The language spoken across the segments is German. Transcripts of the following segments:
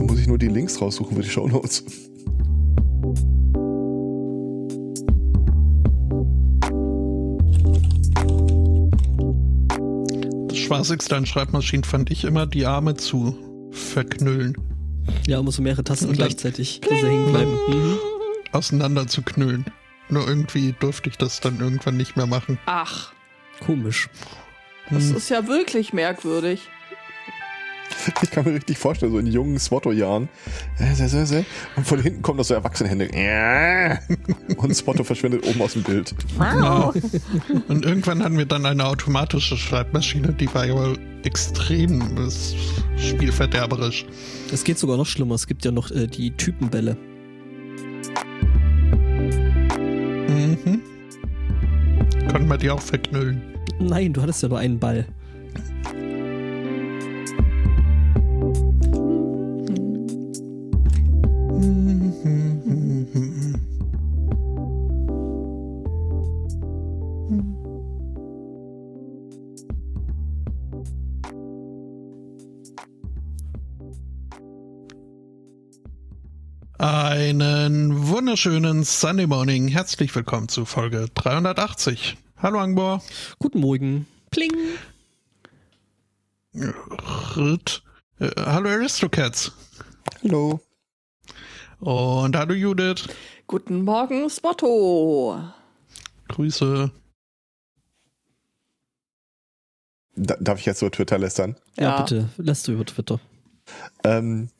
Dann muss ich nur die Links raussuchen für die Shownotes. Das Spaßigste an Schreibmaschinen fand ich immer, die Arme zu verknüllen. Ja, muss so mehrere Tasten gleichzeitig, hängen bleiben. Mhm. Auseinander zu knüllen. Nur irgendwie durfte ich das dann irgendwann nicht mehr machen. Ach, Komisch. das Hm. ist ja wirklich merkwürdig. Ich kann mir richtig vorstellen, so in jungen Swotto-Jahren. Äh, sehr, sehr, sehr. Und von hinten kommen das so Erwachsenehände. Ja. Und Swotto verschwindet oben aus dem Bild. Genau. Und irgendwann hatten wir dann eine automatische Schreibmaschine, die war aber extrem äh, spielverderberisch. Es geht sogar noch schlimmer. Es gibt ja noch äh, die Typenbälle. Mhm. Konnten wir die auch verknüllen. Nein, du hattest ja nur einen Ball. Wunderschönen Sunday Morning. Herzlich willkommen zu Folge 380. Hallo Angbor. Guten Morgen. Pling. Ritt. Äh, hallo Aristocats. Hallo. Und hallo Judith. Guten Morgen, Spotto. Grüße. Da, darf ich jetzt über Twitter lästern? Ja, bitte. Lässt du über Twitter. Ähm,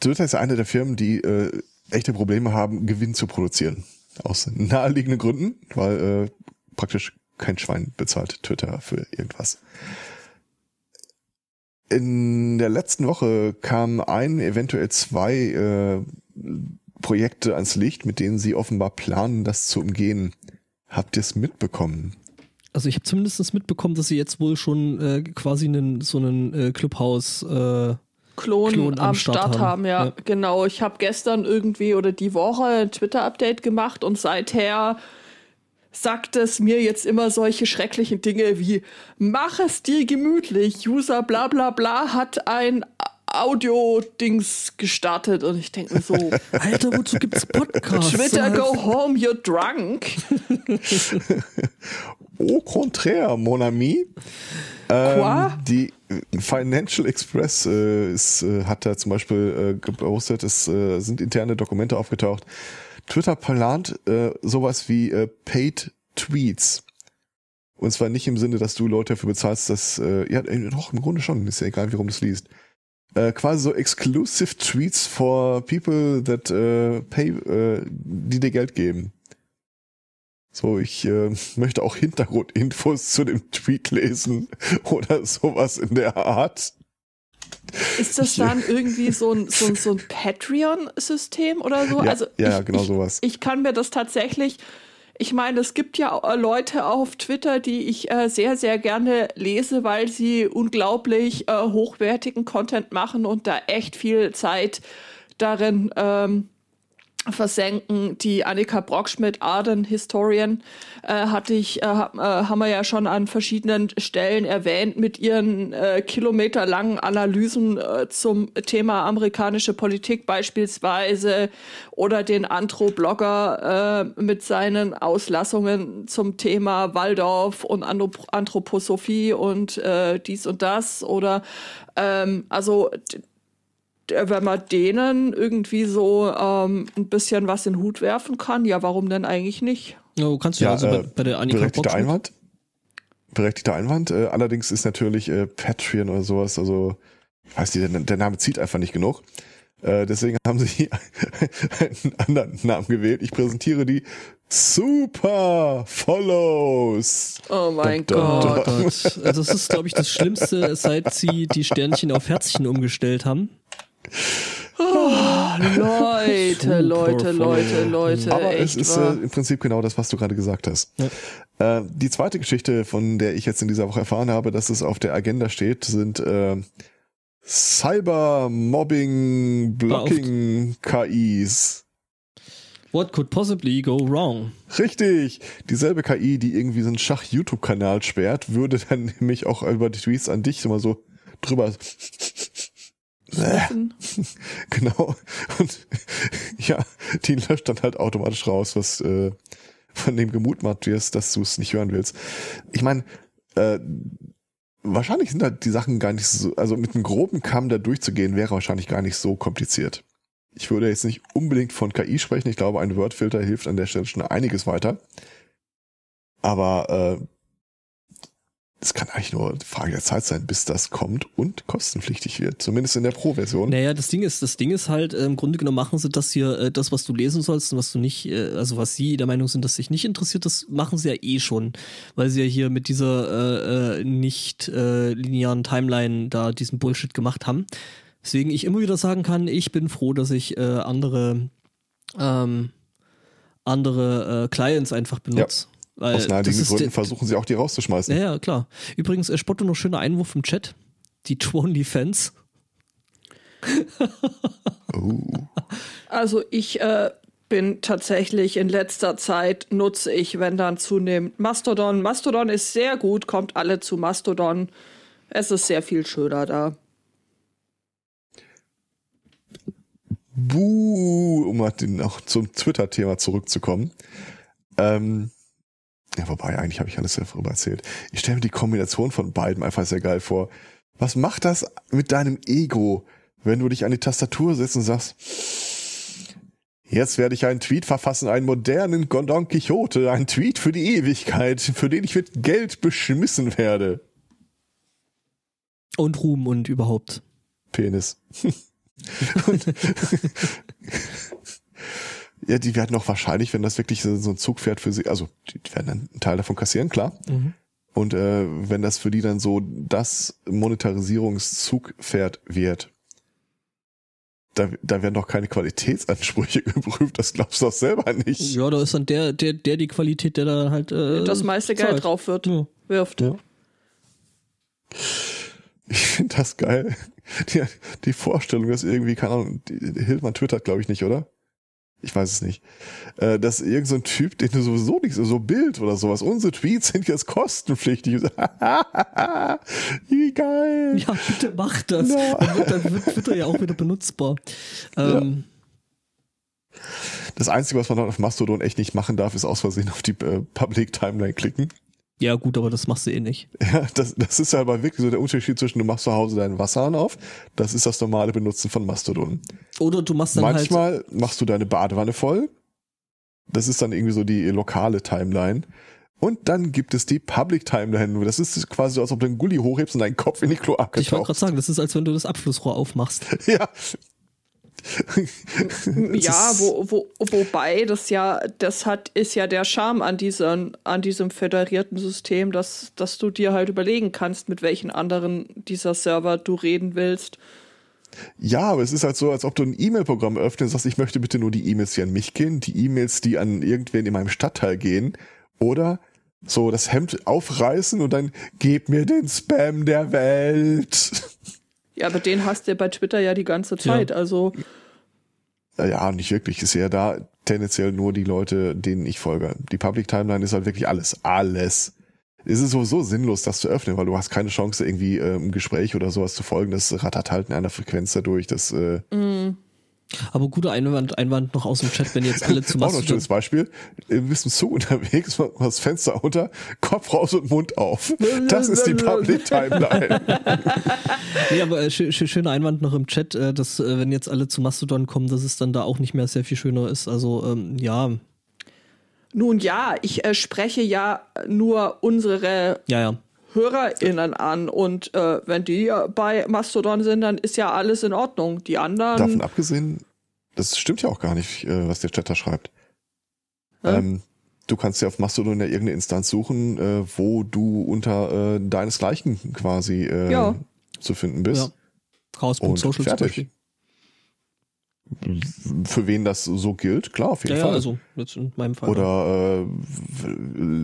Twitter ist eine der Firmen, die äh, echte Probleme haben, Gewinn zu produzieren. Aus naheliegenden Gründen, weil äh, praktisch kein Schwein bezahlt Twitter für irgendwas. In der letzten Woche kamen ein, eventuell zwei äh, Projekte ans Licht, mit denen sie offenbar planen, das zu umgehen. Habt ihr es mitbekommen? Also ich habe zumindest mitbekommen, dass sie jetzt wohl schon äh, quasi einen, so einen äh, Clubhouse äh, Klon, Klon am am Start Start, haben. haben, ja. Ja. Genau, ich habe gestern irgendwie oder die Woche ein Twitter-Update gemacht und seither sagt es mir jetzt immer solche schrecklichen Dinge wie mach es dir gemütlich, User bla bla bla hat ein Audio-Dings gestartet und ich denke mir so, Alter, wozu gibt's Podcasts? Twitter, go home, you're drunk. Au contraire, mon ami. Ähm, die Financial Express äh, ist, äh, hat da zum Beispiel äh, gepostet, es äh, sind interne Dokumente aufgetaucht. Twitter plant äh, sowas wie äh, Paid Tweets. Und zwar nicht im Sinne, dass du Leute dafür bezahlst, dass, äh, ja, äh, doch, im Grunde schon, ist ja egal, wie rum du es liest. Äh, quasi so exclusive Tweets for people that äh, pay, äh, die dir Geld geben. So, ich äh, möchte auch Hintergrundinfos zu dem Tweet lesen oder sowas in der Art. Ist das dann irgendwie so ein, so ein, so ein Patreon-System oder so? Ja, also ja, ja, ich, genau ich, sowas. Ich kann mir das tatsächlich, ich meine, es gibt ja äh, Leute auf Twitter, die ich äh, sehr, sehr gerne lese, weil sie unglaublich äh, hochwertigen Content machen und da echt viel Zeit darin ähm, versenken. Die Annika Brockschmidt, Arden Historian, äh, hatte ich, äh, äh, haben wir ja schon an verschiedenen Stellen erwähnt mit ihren äh, kilometerlangen Analysen äh, zum Thema amerikanische Politik beispielsweise oder den Antro-Blogger äh, mit seinen Auslassungen zum Thema Waldorf und Anthrop Anthroposophie und äh, dies und das oder ähm, also wenn man denen irgendwie so ähm, ein bisschen was in den Hut werfen kann, ja, warum denn eigentlich nicht? Ja, du kannst ja, also bei, äh, bei der Annika berechtigter Brockschmidt- Einwand. Berechtigter Einwand. Äh, allerdings ist natürlich äh, Patreon oder sowas, also weiß nicht, der, der Name zieht einfach nicht genug. Äh, deswegen haben sie einen anderen Namen gewählt. Ich präsentiere die Super Follows. Oh mein Dun, dun, Oh Gott. dun. Gott. Also das ist, glaube ich, das Schlimmste, seit sie die Sternchen auf Herzchen umgestellt haben. Leute, Super Leute, Leute, voll. Leute. Aber echt es ist äh, im Prinzip genau das, was du gerade gesagt hast. Ja. Äh, die zweite Geschichte, von der ich jetzt in dieser Woche erfahren habe, dass es auf der Agenda steht, sind äh, Cyber-Mobbing, Blocking-KIs. What could possibly go wrong? Richtig. Dieselbe KI, die irgendwie so einen Schach-YouTube-Kanal sperrt, würde dann nämlich auch über die Tweets an dich immer so drüber Sniffen. Genau. Und ja, die löscht dann halt automatisch raus, was äh, von dem gemutmaßt wirst, dass du es nicht hören willst. Ich meine, äh, wahrscheinlich sind halt die Sachen gar nicht so, also mit einem groben Kamm da durchzugehen, wäre wahrscheinlich gar nicht so kompliziert. Ich würde jetzt nicht unbedingt von KI sprechen. Ich glaube, ein Wordfilter hilft an der Stelle schon einiges weiter. Aber äh, es kann eigentlich nur eine Frage der Zeit sein, bis das kommt und kostenpflichtig wird. Zumindest in der Pro-Version. Naja, das Ding ist, das Ding ist halt, äh, im Grunde genommen machen sie das hier, äh, das, was du lesen sollst und was du nicht, äh, also was sie der Meinung sind, dass dich nicht interessiert, das machen sie ja eh schon. Weil sie ja hier mit dieser äh, äh, nicht äh, linearen Timeline da diesen Bullshit gemacht haben. Deswegen ich immer wieder sagen kann, ich bin froh, dass ich andere ähm, andere Clients einfach benutze. Weil Aus naheliegenden das ist Gründen versuchen sie auch die rauszuschmeißen. Ja, ja, klar. Übrigens, äh, Spotto noch schöner Einwurf im Chat. Die Twonly Fans. Oh. Also ich äh, bin tatsächlich in letzter Zeit nutze ich, wenn dann zunehmend Mastodon. Mastodon ist sehr gut, kommt alle zu Mastodon. Es ist sehr viel schöner da. Buh, um mal den, auch zum Twitter-Thema zurückzukommen. Ähm, ja, wobei, eigentlich habe ich alles darüber erzählt. Ich stelle mir die Kombination von beiden einfach sehr geil vor. Was macht das mit deinem Ego, wenn du dich an die Tastatur setzt und sagst, jetzt werde ich einen Tweet verfassen, einen modernen Don Quixote, einen Tweet für die Ewigkeit, für den ich mit Geld beschmissen werde. Und Ruhm und überhaupt. Penis. und ja, die werden auch wahrscheinlich, wenn das wirklich so ein Zugpferd für sie, also die werden dann einen Teil davon kassieren, klar. Mhm. Und äh, wenn das für die dann so das Monetarisierungszugpferd wird, da, da werden doch keine Qualitätsansprüche geprüft, das glaubst du doch selber nicht. Ja, da ist dann der, der, der die Qualität, der da halt äh, das meiste Geld zahlt. drauf wird, Ja. wirft. Ja. Ich finde das geil. Die, die Vorstellung, dass irgendwie, keine Ahnung, Hildmann twittert, glaube ich nicht, oder? Ich weiß es nicht. Äh, dass irgend so ein Typ, den du sowieso nicht so, so Bild oder sowas, unsere Tweets sind jetzt kostenpflichtig. Wie geil. Ja, bitte mach das. Ja. Dann, wird, dann wird Twitter ja auch wieder benutzbar. Ähm, Das Einzige, was man dann auf Mastodon echt nicht machen darf, ist aus Versehen auf die äh, Public Timeline klicken. Ja, gut, aber das machst du eh nicht. Ja, das, das ist ja aber wirklich so der Unterschied zwischen, du machst zu Hause deinen Wasserhahn auf, das ist das normale Benutzen von Mastodon. Oder du machst dann halt. Manchmal machst du deine Badewanne voll. Das ist dann irgendwie so die lokale Timeline. Und dann gibt es die Public Timeline. Das ist quasi so, als ob du einen Gully hochhebst und deinen Kopf in die Kloake Ich wollte gerade sagen, das ist, als wenn du das Abflussrohr aufmachst. Ja. Ja, wo, wo, wobei das ja, das hat, ist ja der Charme an diesem, an diesem föderierten System, dass, dass du dir halt überlegen kannst, mit welchen anderen dieser Server du reden willst. Ja, aber es ist halt so, als ob du ein E-Mail-Programm öffnest und sagst, ich möchte bitte nur die E-Mails, die an mich gehen, die E-Mails, die an irgendwen in meinem Stadtteil gehen. Oder so das Hemd aufreißen und dann gib mir den Spam der Welt. Ja, aber den hast du bei Twitter ja die ganze Zeit. Also, Ja, nicht wirklich. Ist ja da tendenziell nur die Leute, denen ich folge. Die Public Timeline ist halt wirklich alles. Alles. Es ist sowieso sinnlos, das zu öffnen, weil du hast keine Chance, irgendwie äh, im Gespräch oder sowas zu folgen. Das rattert halt in einer Frequenz dadurch. Das äh, Aber guter Einwand, Einwand noch aus dem Chat, wenn jetzt alle zu auch noch ein Mastodon. schönes Beispiel. Du bist im Zug unterwegs, machst das Fenster runter, Kopf raus und Mund auf. Das ist die Public Timeline. Nee, aber äh, schö schö- schöner Einwand noch im Chat, äh, dass äh, wenn jetzt alle zu Mastodon kommen, dass es dann da auch nicht mehr sehr viel schöner ist. Also ähm, ja, nun ja, ich äh, spreche ja nur unsere ja, ja. HörerInnen an und äh, wenn die bei Mastodon sind, dann ist ja alles in Ordnung. Die anderen. Davon abgesehen, das stimmt ja auch gar nicht, äh, was der Chat da schreibt. Hä? Ähm, du kannst ja auf Mastodon ja irgendeine Instanz suchen, äh, wo du unter äh, deinesgleichen quasi äh, Ja. zu finden bist. ja. Chaos.social Und zum fertig. Für wen das so gilt, klar, auf jeden Ja, ja, Fall. also jetzt in meinem Fall. Oder äh,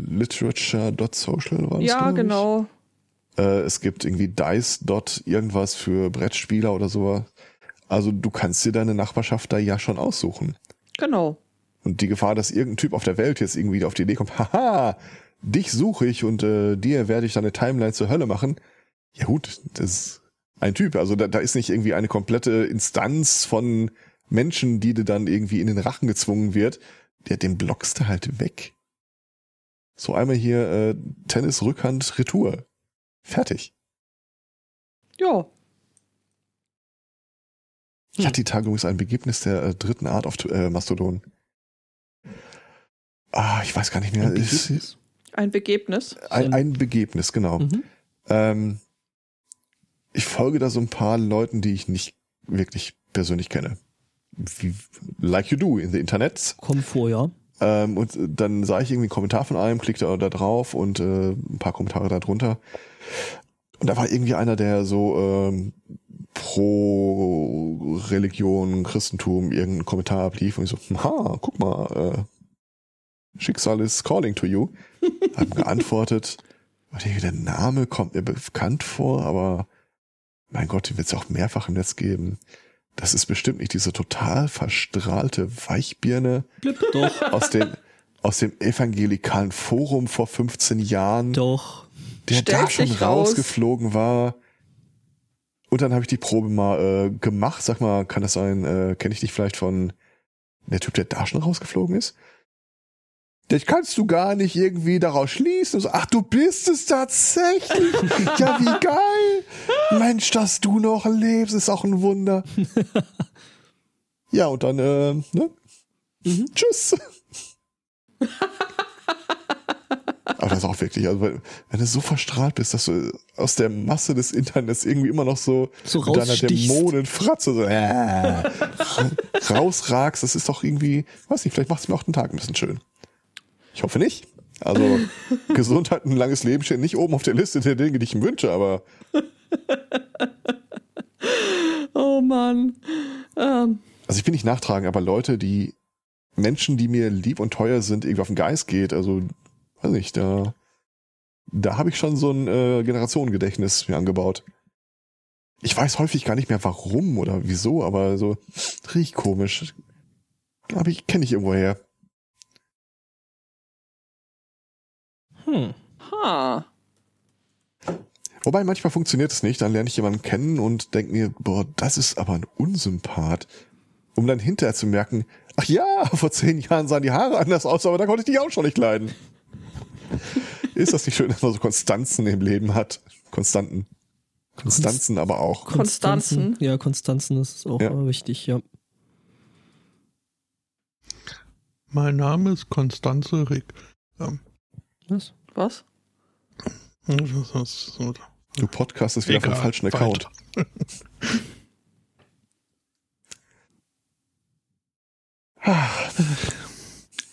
literature.social war das, ja, genau. Äh, es gibt irgendwie dice. irgendwas für Brettspieler oder sowas. Also du kannst dir deine Nachbarschaft da ja schon aussuchen. Genau. Und die Gefahr, dass irgendein Typ auf der Welt jetzt irgendwie auf die Idee kommt, haha, dich suche ich und äh, dir werde ich deine Timeline zur Hölle machen. Ja gut, das ein Typ. Also da, da ist nicht irgendwie eine komplette Instanz von Menschen, die dir dann irgendwie in den Rachen gezwungen wird. Ja, den blockst du halt weg. So einmal hier äh, Tennis, Rückhand, Retour. Fertig. Ja. Ich hatte die Tage übrigens ein Begebnis der äh, dritten Art auf äh, Mastodon. Ah, ich weiß gar nicht mehr. Ein Ist- Begebnis? Ein Begebnis. Ein, ein Begebnis, genau. Mhm. Ähm, ich folge da so ein paar Leuten, die ich nicht wirklich persönlich kenne. Wie, like you do in the Internet. Kommt vor, ja. Ähm, und dann sah ich irgendwie einen Kommentar von einem, klickte da drauf und äh, ein paar Kommentare darunter. Und da war irgendwie einer, der so ähm, pro Religion, Christentum irgendeinen Kommentar ablief und ich so, ha, guck mal, äh, Schicksal ist calling to you. Hab ihm geantwortet. Und irgendwie der Name kommt mir bekannt vor, aber mein Gott, den wird es auch mehrfach im Netz geben. Das ist bestimmt nicht diese total verstrahlte Weichbirne doch, aus dem, aus dem evangelikalen Forum vor 15 Jahren, doch. der Stellt da schon raus. rausgeflogen war. Und dann habe ich die Probe mal äh, gemacht. Sag mal, kann das sein, äh, kenne ich dich vielleicht von der Typ, der da schon rausgeflogen ist? Das kannst du gar nicht irgendwie daraus schließen. So, ach, du bist es tatsächlich. ja, wie geil. Mensch, dass du noch lebst, ist auch ein Wunder. ja, und dann, äh, ne? Tschüss. Aber das ist auch wirklich, also wenn wenn du so verstrahlt bist, dass du aus der Masse des Internets irgendwie immer noch so, So mit deiner. Dämonenfratze so äh, rausragst, das ist doch irgendwie, weiß nicht, vielleicht macht es mir auch den Tag ein bisschen schön. Ich hoffe nicht. Also Gesundheit und ein langes Leben stehen nicht oben auf der Liste der Dinge, die ich ihm wünsche, aber Oh Mann. Ähm, also ich bin nicht nachtragen, aber Leute, die Menschen, die mir lieb und teuer sind, irgendwie auf den Geist geht, also weiß nicht, da da habe ich schon so ein äh, Generationengedächtnis mir angebaut. Ich weiß häufig gar nicht mehr warum oder wieso, aber so riecht komisch. Aber ich kenne ich irgendwoher. Hm. ha. Wobei manchmal funktioniert es nicht, dann lerne ich jemanden kennen und denke mir, boah, das ist aber ein Unsympath. Um dann hinterher zu merken, ach ja, vor zehn Jahren sahen die Haare anders aus, aber da konnte ich die auch schon nicht leiden. ist das nicht schön, dass man so Konstanzen im Leben hat? Konstanten. Konstanzen aber auch. Konstanzen. Ja, Konstanzen ist auch Ja. wichtig, ja. Mein Name ist Konstanze Rick. Ähm, Was? Was? Du podcastest wieder vom Egal, falschen weiter. Account. Ja,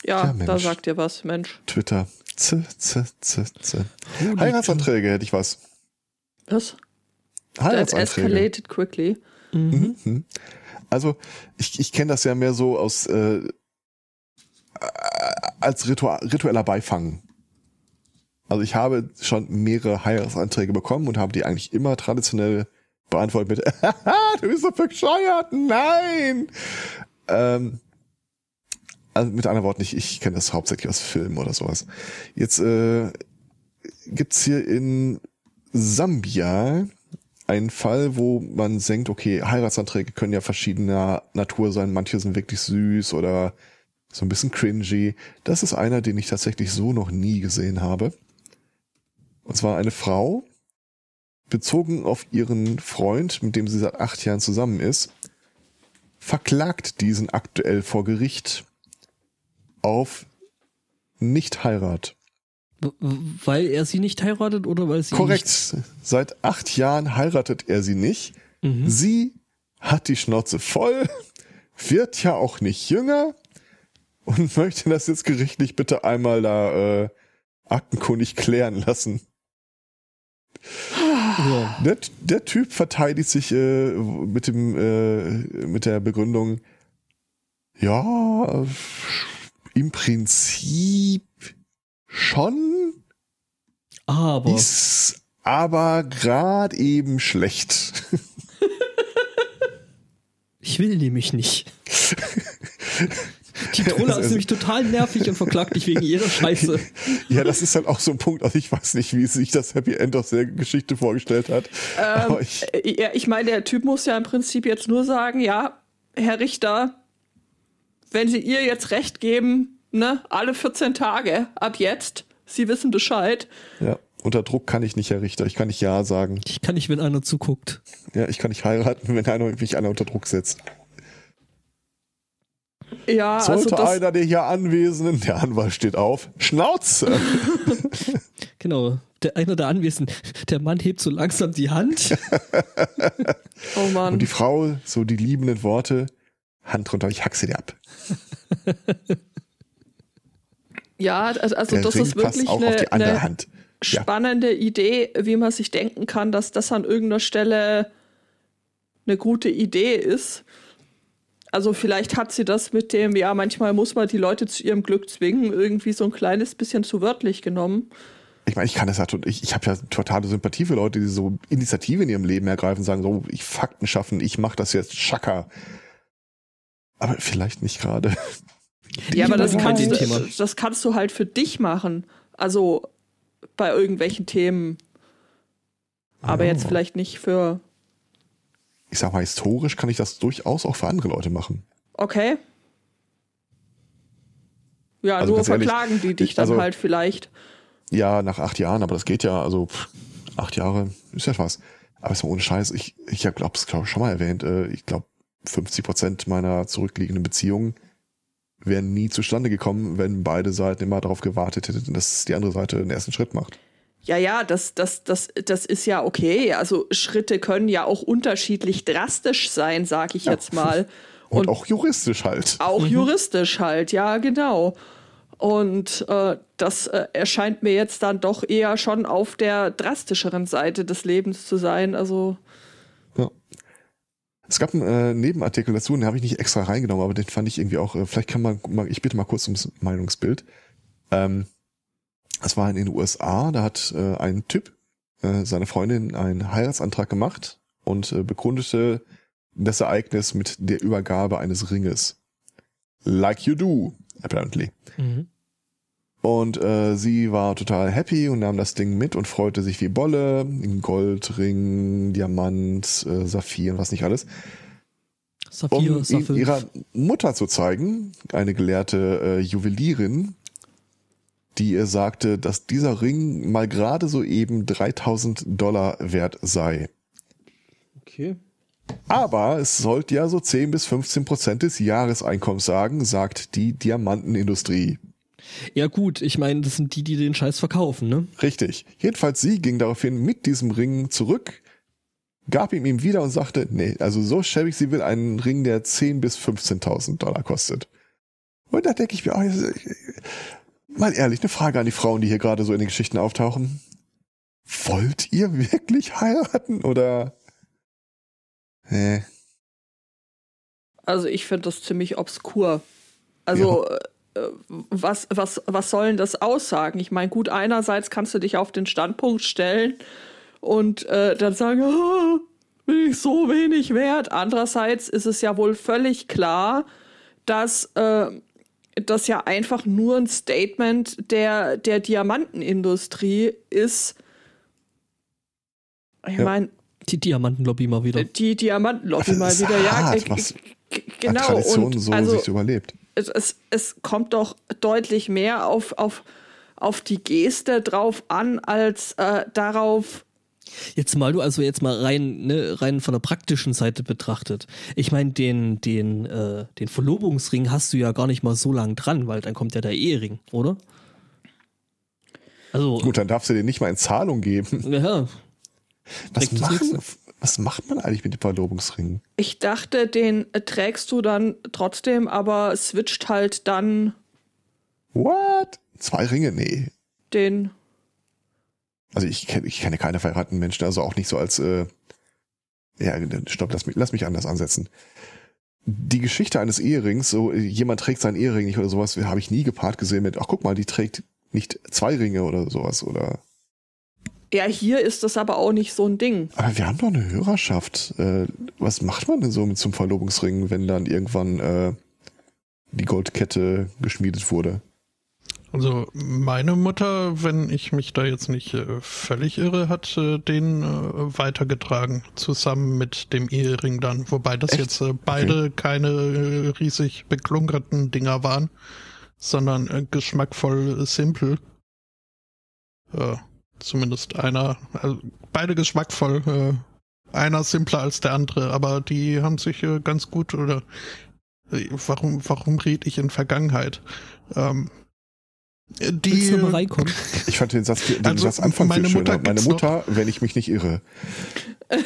Ja, da sagt ihr was, Mensch. Twitter. Z, z, z, z. Heiratsanträge hätte ich was. Was? That Heiratsanträge. escalated quickly. Mhm. Mhm. Also ich, ich kenne das ja mehr so aus äh, als Ritual, ritueller Beifang. Also ich habe schon mehrere Heiratsanträge bekommen und habe die eigentlich immer traditionell beantwortet mit du bist so bescheuert, nein! Ähm, also mit anderen Worten, ich, ich kenne das hauptsächlich aus Filmen oder sowas. Jetzt äh, gibt's hier in Sambia einen Fall, wo man denkt, okay, Heiratsanträge können ja verschiedener Natur sein. Manche sind wirklich süß oder so ein bisschen cringy. Das ist einer, den ich tatsächlich so noch nie gesehen habe. Und zwar eine Frau, bezogen auf ihren Freund, mit dem sie seit acht Jahren zusammen ist, verklagt diesen aktuell vor Gericht auf Nicht-Heirat. Weil er sie nicht heiratet oder weil sie Korrekt. Seit acht Jahren heiratet er sie nicht. Nicht, mhm. Sie hat die Schnauze voll, wird ja auch nicht jünger und möchte das jetzt gerichtlich bitte einmal da äh, aktenkundig klären lassen. Ja. Der, der Typ verteidigt sich äh, mit dem äh, mit der Begründung, ja, im Prinzip schon, Aber ist aber gerade eben schlecht. ich will nämlich nicht. Die Trolle ist nämlich total nervig und verklagt dich wegen jeder Scheiße. Ja, das ist halt auch so ein Punkt. Also ich weiß nicht, wie sich das Happy End aus der Geschichte vorgestellt hat. Ähm, ich, äh, ja, ich meine, der Typ muss ja im Prinzip jetzt nur sagen, ja, Herr Richter, wenn Sie ihr jetzt recht geben, ne, alle 14 Tage ab jetzt, Sie wissen Bescheid. Ja, unter Druck kann ich nicht, Herr Richter. Ich kann nicht Ja sagen. Ich kann nicht, wenn einer zuguckt. Ja, ich kann nicht heiraten, wenn einer mich einer unter Druck setzt. Ja, Sollte also einer der hier Anwesenden, der Anwalt steht auf, Schnauze! genau, der, einer der Anwesenden, der Mann hebt so langsam die Hand. oh Mann. Und die Frau, so die liebenden Worte, Hand runter, ich haxe dir ab. ja, also, also das Ring ist wirklich eine, eine Hand. Ja. spannende Idee, wie man sich denken kann, dass das an irgendeiner Stelle eine gute Idee ist. Also vielleicht hat sie das mit dem, ja, manchmal muss man die Leute zu ihrem Glück zwingen, irgendwie so ein kleines bisschen zu wörtlich genommen. Ich meine, ich kann das ja, ich, ich habe ja totale Sympathie für Leute, die so Initiative in ihrem Leben ergreifen, sagen so, ich Fakten schaffen, ich mache das jetzt Schaka. Aber vielleicht nicht gerade. Ja, aber das kannst, du, das kannst du halt für dich machen. Also bei irgendwelchen Themen. Aber Ja. jetzt vielleicht nicht für. Ich sag mal, historisch kann ich das durchaus auch für andere Leute machen. Okay. Ja, Also nur ganz ehrlich, verklagen die dich ich- dann also- halt vielleicht. Ja, nach acht Jahren, aber das geht ja, also pff, acht Jahre ist ja was. Aber ist mal ohne Scheiß, ich, ich habe es glaub, ich, schon mal erwähnt, äh, ich glaube 50 Prozent meiner zurückliegenden Beziehungen wären nie zustande gekommen, wenn beide Seiten immer darauf gewartet hätten, dass die andere Seite den ersten Schritt macht. Ja, ja, das, das, das, das ist ja okay. Also Schritte können ja auch unterschiedlich drastisch sein, sag ich Ja. jetzt mal. Und, auch juristisch halt. Auch juristisch halt, ja, genau. Und äh, das äh, erscheint mir jetzt dann doch eher schon auf der drastischeren Seite des Lebens zu sein. Also, Ja. Es gab einen äh, Nebenartikel dazu, den habe ich nicht extra reingenommen, aber den fand ich irgendwie auch, äh, vielleicht kann man, ich bitte mal kurz ums Meinungsbild. Ähm, das war in den USA, da hat äh, ein Typ äh, seine Freundin einen Heiratsantrag gemacht und äh, begründete das Ereignis mit der Übergabe eines Ringes. Like you do, apparently. Mhm. Und äh, sie war total happy und nahm das Ding mit und freute sich wie Bolle. Goldring, Diamant, äh, Saphir und was nicht alles. Saphir, Um Saphir. ihrer Mutter zu zeigen, eine gelehrte äh, Juwelierin, die ihr sagte, dass dieser Ring mal gerade so eben 3000 Dollar wert sei. Okay. Aber es sollte ja so 10 bis 15 Prozent des Jahreseinkommens sagen, sagt die Diamantenindustrie. Ja gut, ich meine, das sind die, die den Scheiß verkaufen, ne? Richtig. Jedenfalls sie ging daraufhin mit diesem Ring zurück, gab ihm ihn wieder und sagte, nee, also so schäbig, sie will einen Ring, der 10 bis 15.000 Dollar kostet. Und da denke ich mir, oh, mal ehrlich, eine Frage an die Frauen, die hier gerade so in den Geschichten auftauchen. Wollt ihr wirklich heiraten oder? Nee. also ich finde das ziemlich obskur. Also, äh, was, was, was soll denn das aussagen? Ich meine, gut, einerseits kannst du dich auf den Standpunkt stellen und äh, dann sagen, ah, bin ich so wenig wert. Andererseits ist es ja wohl völlig klar, dass äh, das ja einfach nur ein Statement der, der Diamantenindustrie ist. Ich Ja. meine, Die Diamantenlobby mal wieder. die Diamantenlobby mal wieder, ja. hart, was genau. Tradition Und so also, sich überlebt. es, es, es kommt doch deutlich mehr auf, auf, auf die Geste drauf an, als äh, darauf, Jetzt mal du also jetzt mal rein ne, rein von der praktischen Seite betrachtet. Ich meine den den äh, den Verlobungsring hast du ja gar nicht mal so lang dran, weil dann kommt ja der Ehering, oder? Also Gut, dann darfst du dir nicht mal in Zahlung geben. ja, Was, machen, was macht man eigentlich mit dem Verlobungsring? ich dachte, den trägst du dann trotzdem, aber switcht halt dann What? Zwei Ringe? Nee. den. Also ich kenne ich kenne keine verheirateten Menschen, also auch nicht so als äh, ja, stopp, lass mich, lass mich anders ansetzen. Die Geschichte eines Eherings, so jemand trägt seinen Ehering nicht oder sowas, habe ich nie gepaart gesehen mit, ach guck mal, die trägt nicht zwei Ringe oder sowas oder. Ja, hier ist das aber auch nicht so ein Ding. Aber wir haben doch eine Hörerschaft. Äh, was macht man denn so mit zum Verlobungsring, wenn dann irgendwann äh, die Goldkette geschmiedet wurde. Also meine Mutter, wenn ich mich da jetzt nicht äh, völlig irre, hat äh, den äh, weitergetragen, zusammen mit dem Ehering dann. Wobei das Echt? jetzt beide Okay. keine riesig beklunkerten Dinger waren, sondern geschmackvoll simpel. Zumindest einer, also beide geschmackvoll, einer simpler als der andere, aber die haben sich ganz gut oder warum, warum rede ich in Vergangenheit? Ähm, die, Willst du noch mal reinkommen? Ich fand den Satz, den Also, Satz Anfang meine viel schöner. Mutter Meine Mutter, wenn ich mich nicht irre.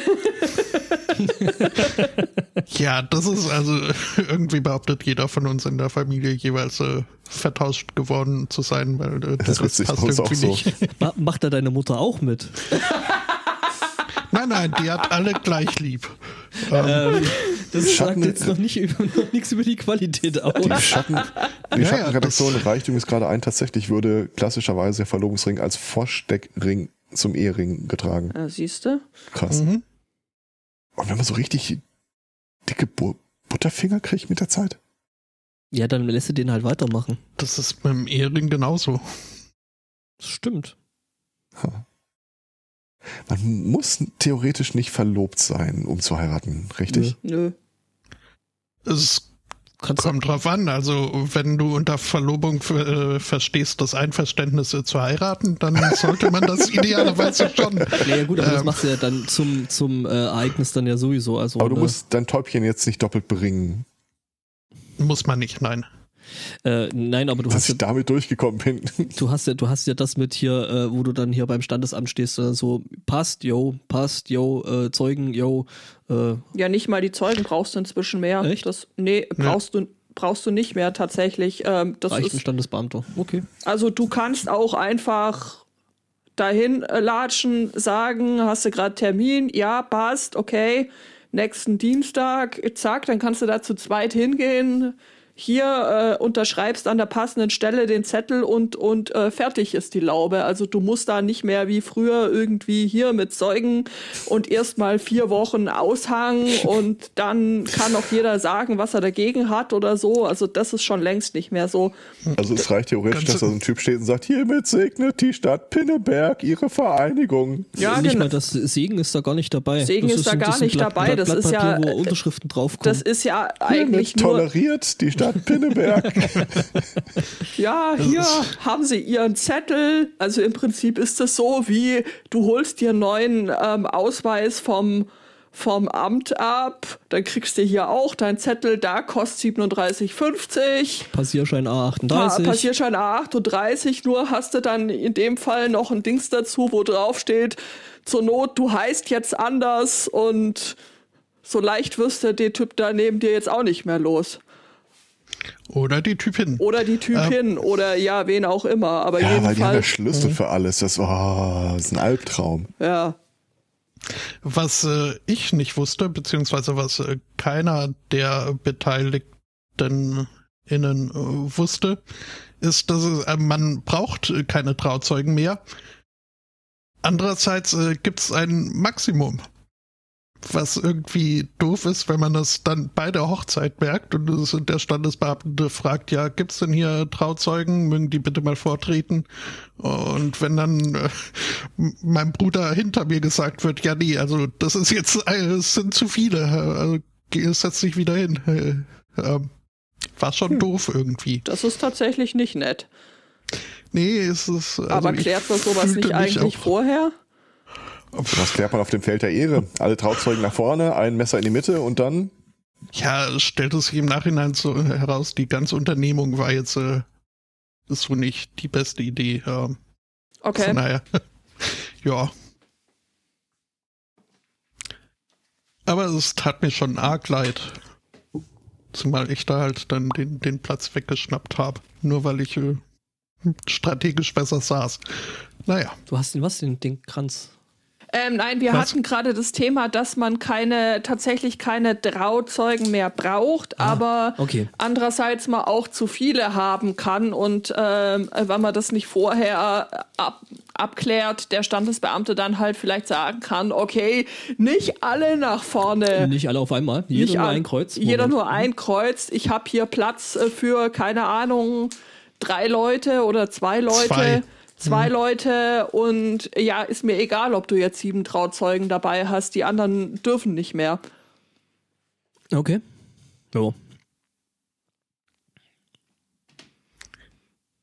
Ja, das ist also irgendwie behauptet jeder von uns in der Familie jeweils äh, vertauscht geworden zu sein, weil äh, Das das, passt irgendwie so. nicht. Ma- Macht da deine Mutter auch mit? Nein, nein, die hat alle gleich lieb. Ähm, Ähm, das Schatten- sagt jetzt noch, nicht über, noch nichts über die Qualität aus. Die Schatten, die ja, Schattenredaktion reicht übrigens gerade ein. Tatsächlich würde klassischerweise der Verlobungsring als Vorsteckring zum Ehering getragen. Ja, siehst du? Krass. mhm. Und wenn man so richtig dicke Bu Butterfinger kriegt mit der Zeit? Ja, dann lässt du den halt weitermachen. Das ist dem Ehering genauso. Das stimmt. Ha. Man muss theoretisch nicht verlobt sein, um zu heiraten, richtig? Nö. Es Kannst kommt drauf an. Also, wenn du unter Verlobung äh, verstehst, das Einverständnis äh, zu heiraten, dann sollte man das idealerweise schon. Ja, gut, aber das Ähm. machst du ja dann zum, zum äh, Ereignis dann ja sowieso. Also, Aber du ne? musst dein Täubchen jetzt nicht doppelt beringen, Muss man nicht, nein. Äh, nein, aber du dass hast, ja, ich damit durchgekommen bin. du hast ja, du hast ja das mit hier, äh, wo du dann hier beim Standesamt stehst, äh, so passt, yo, passt, yo, äh, Zeugen, yo, äh, Ja, nicht mal die Zeugen brauchst du inzwischen mehr. Echt? Das, nee, brauchst du brauchst du nicht mehr tatsächlich. Ähm, das reicht ein ist, Standesbeamter. Okay. also du kannst auch einfach dahin äh, latschen, sagen, hast du gerade Termin? Ja, passt, okay. Nächsten Dienstag, zack, dann kannst du da zu zweit hingehen. Hier äh, unterschreibst an der passenden Stelle den Zettel und, und äh, fertig ist die Laube. Also du musst da nicht mehr wie früher irgendwie hier mit Zeugen und erstmal vier Wochen aushangen und dann kann auch jeder sagen, was er dagegen hat oder so. Also das ist schon längst nicht mehr so. Also es reicht theoretisch, Ganz- dass da so ein Typ steht und sagt, hiermit segnet die Stadt Pinneberg ihre Vereinigung. Ja, nicht genau. mal das Segen ist da gar nicht dabei. Segen das ist da gar das nicht Blatt, dabei. Blatt, Das Blatt ist ja, äh, Unterschriften draufkommen. Das ist ja eigentlich Hiermit nur toleriert die Stadt Pinneberg. Ja, hier haben Sie Ihren Zettel. Also im Prinzip ist es so, wie du holst dir einen neuen ähm, Ausweis vom, vom Amt ab. Dann kriegst du hier auch deinen Zettel, da kostet 37,50. Passierschein Pa A38. Passierschein A38, nur hast du dann in dem Fall noch ein Dings dazu, wo drauf steht, zur Not, du heißt jetzt anders und so leicht wirst du den Typ da neben dir jetzt auch nicht mehr los. Oder die Typin. Oder die Typin oder ja, wen auch immer. Aber ja, weil die haben ja jedenfalls, Schlüssel für alles. Das, oh, das ist ein Albtraum. ja. Was äh, ich nicht wusste, beziehungsweise was äh, keiner der Beteiligten innen äh, wusste, ist, dass es, äh, man braucht äh, keine Trauzeugen mehr. Andererseits äh, gibt es ein Maximum, was irgendwie doof ist, wenn man das dann bei der Hochzeit merkt und es, der Standesbeamte fragt, ja, gibt's denn hier Trauzeugen? Mögen die bitte mal vortreten? Und wenn dann äh, m- meinem Bruder hinter mir gesagt wird, ja, nee, also das ist jetzt, äh, es sind zu viele, also setz dich wieder hin. Äh, ähm, war schon doof irgendwie. Das ist tatsächlich nicht nett. Nee, es ist. Also Aber klärt man sowas nicht eigentlich vorher? Was klärt man auf dem Feld der Ehre? Alle Trauzeugen nach vorne, ein Messer in die Mitte und dann Ja, es stellte sich im Nachhinein so heraus, die ganze Unternehmung war jetzt äh, ist so nicht die beste Idee. Ähm, Okay. Von daher, ja. Aber es tat mir schon arg leid. Zumal ich da halt dann den, den Platz weggeschnappt habe. Nur weil ich äh, strategisch besser saß. Naja, Du hast den was, den, den Kranz. Ähm, nein, wir Was? hatten gerade das Thema, dass man keine, tatsächlich keine Trauzeugen mehr braucht, Ah, aber okay. andererseits man auch zu viele haben kann und ähm, wenn man das nicht vorher ab, abklärt, der Standesbeamte dann halt vielleicht sagen kann, okay, nicht alle nach vorne. Nicht alle auf einmal, jeder Nicht nur ein Kreuz. Jeder Moment. nur ein Kreuz. Ich habe hier Platz äh, für, keine Ahnung, drei Leute oder zwei Leute. Zwei. Zwei Leute und ja, ist mir egal, ob du jetzt sieben Trauzeugen dabei hast. Die anderen dürfen nicht mehr. Okay. Ja.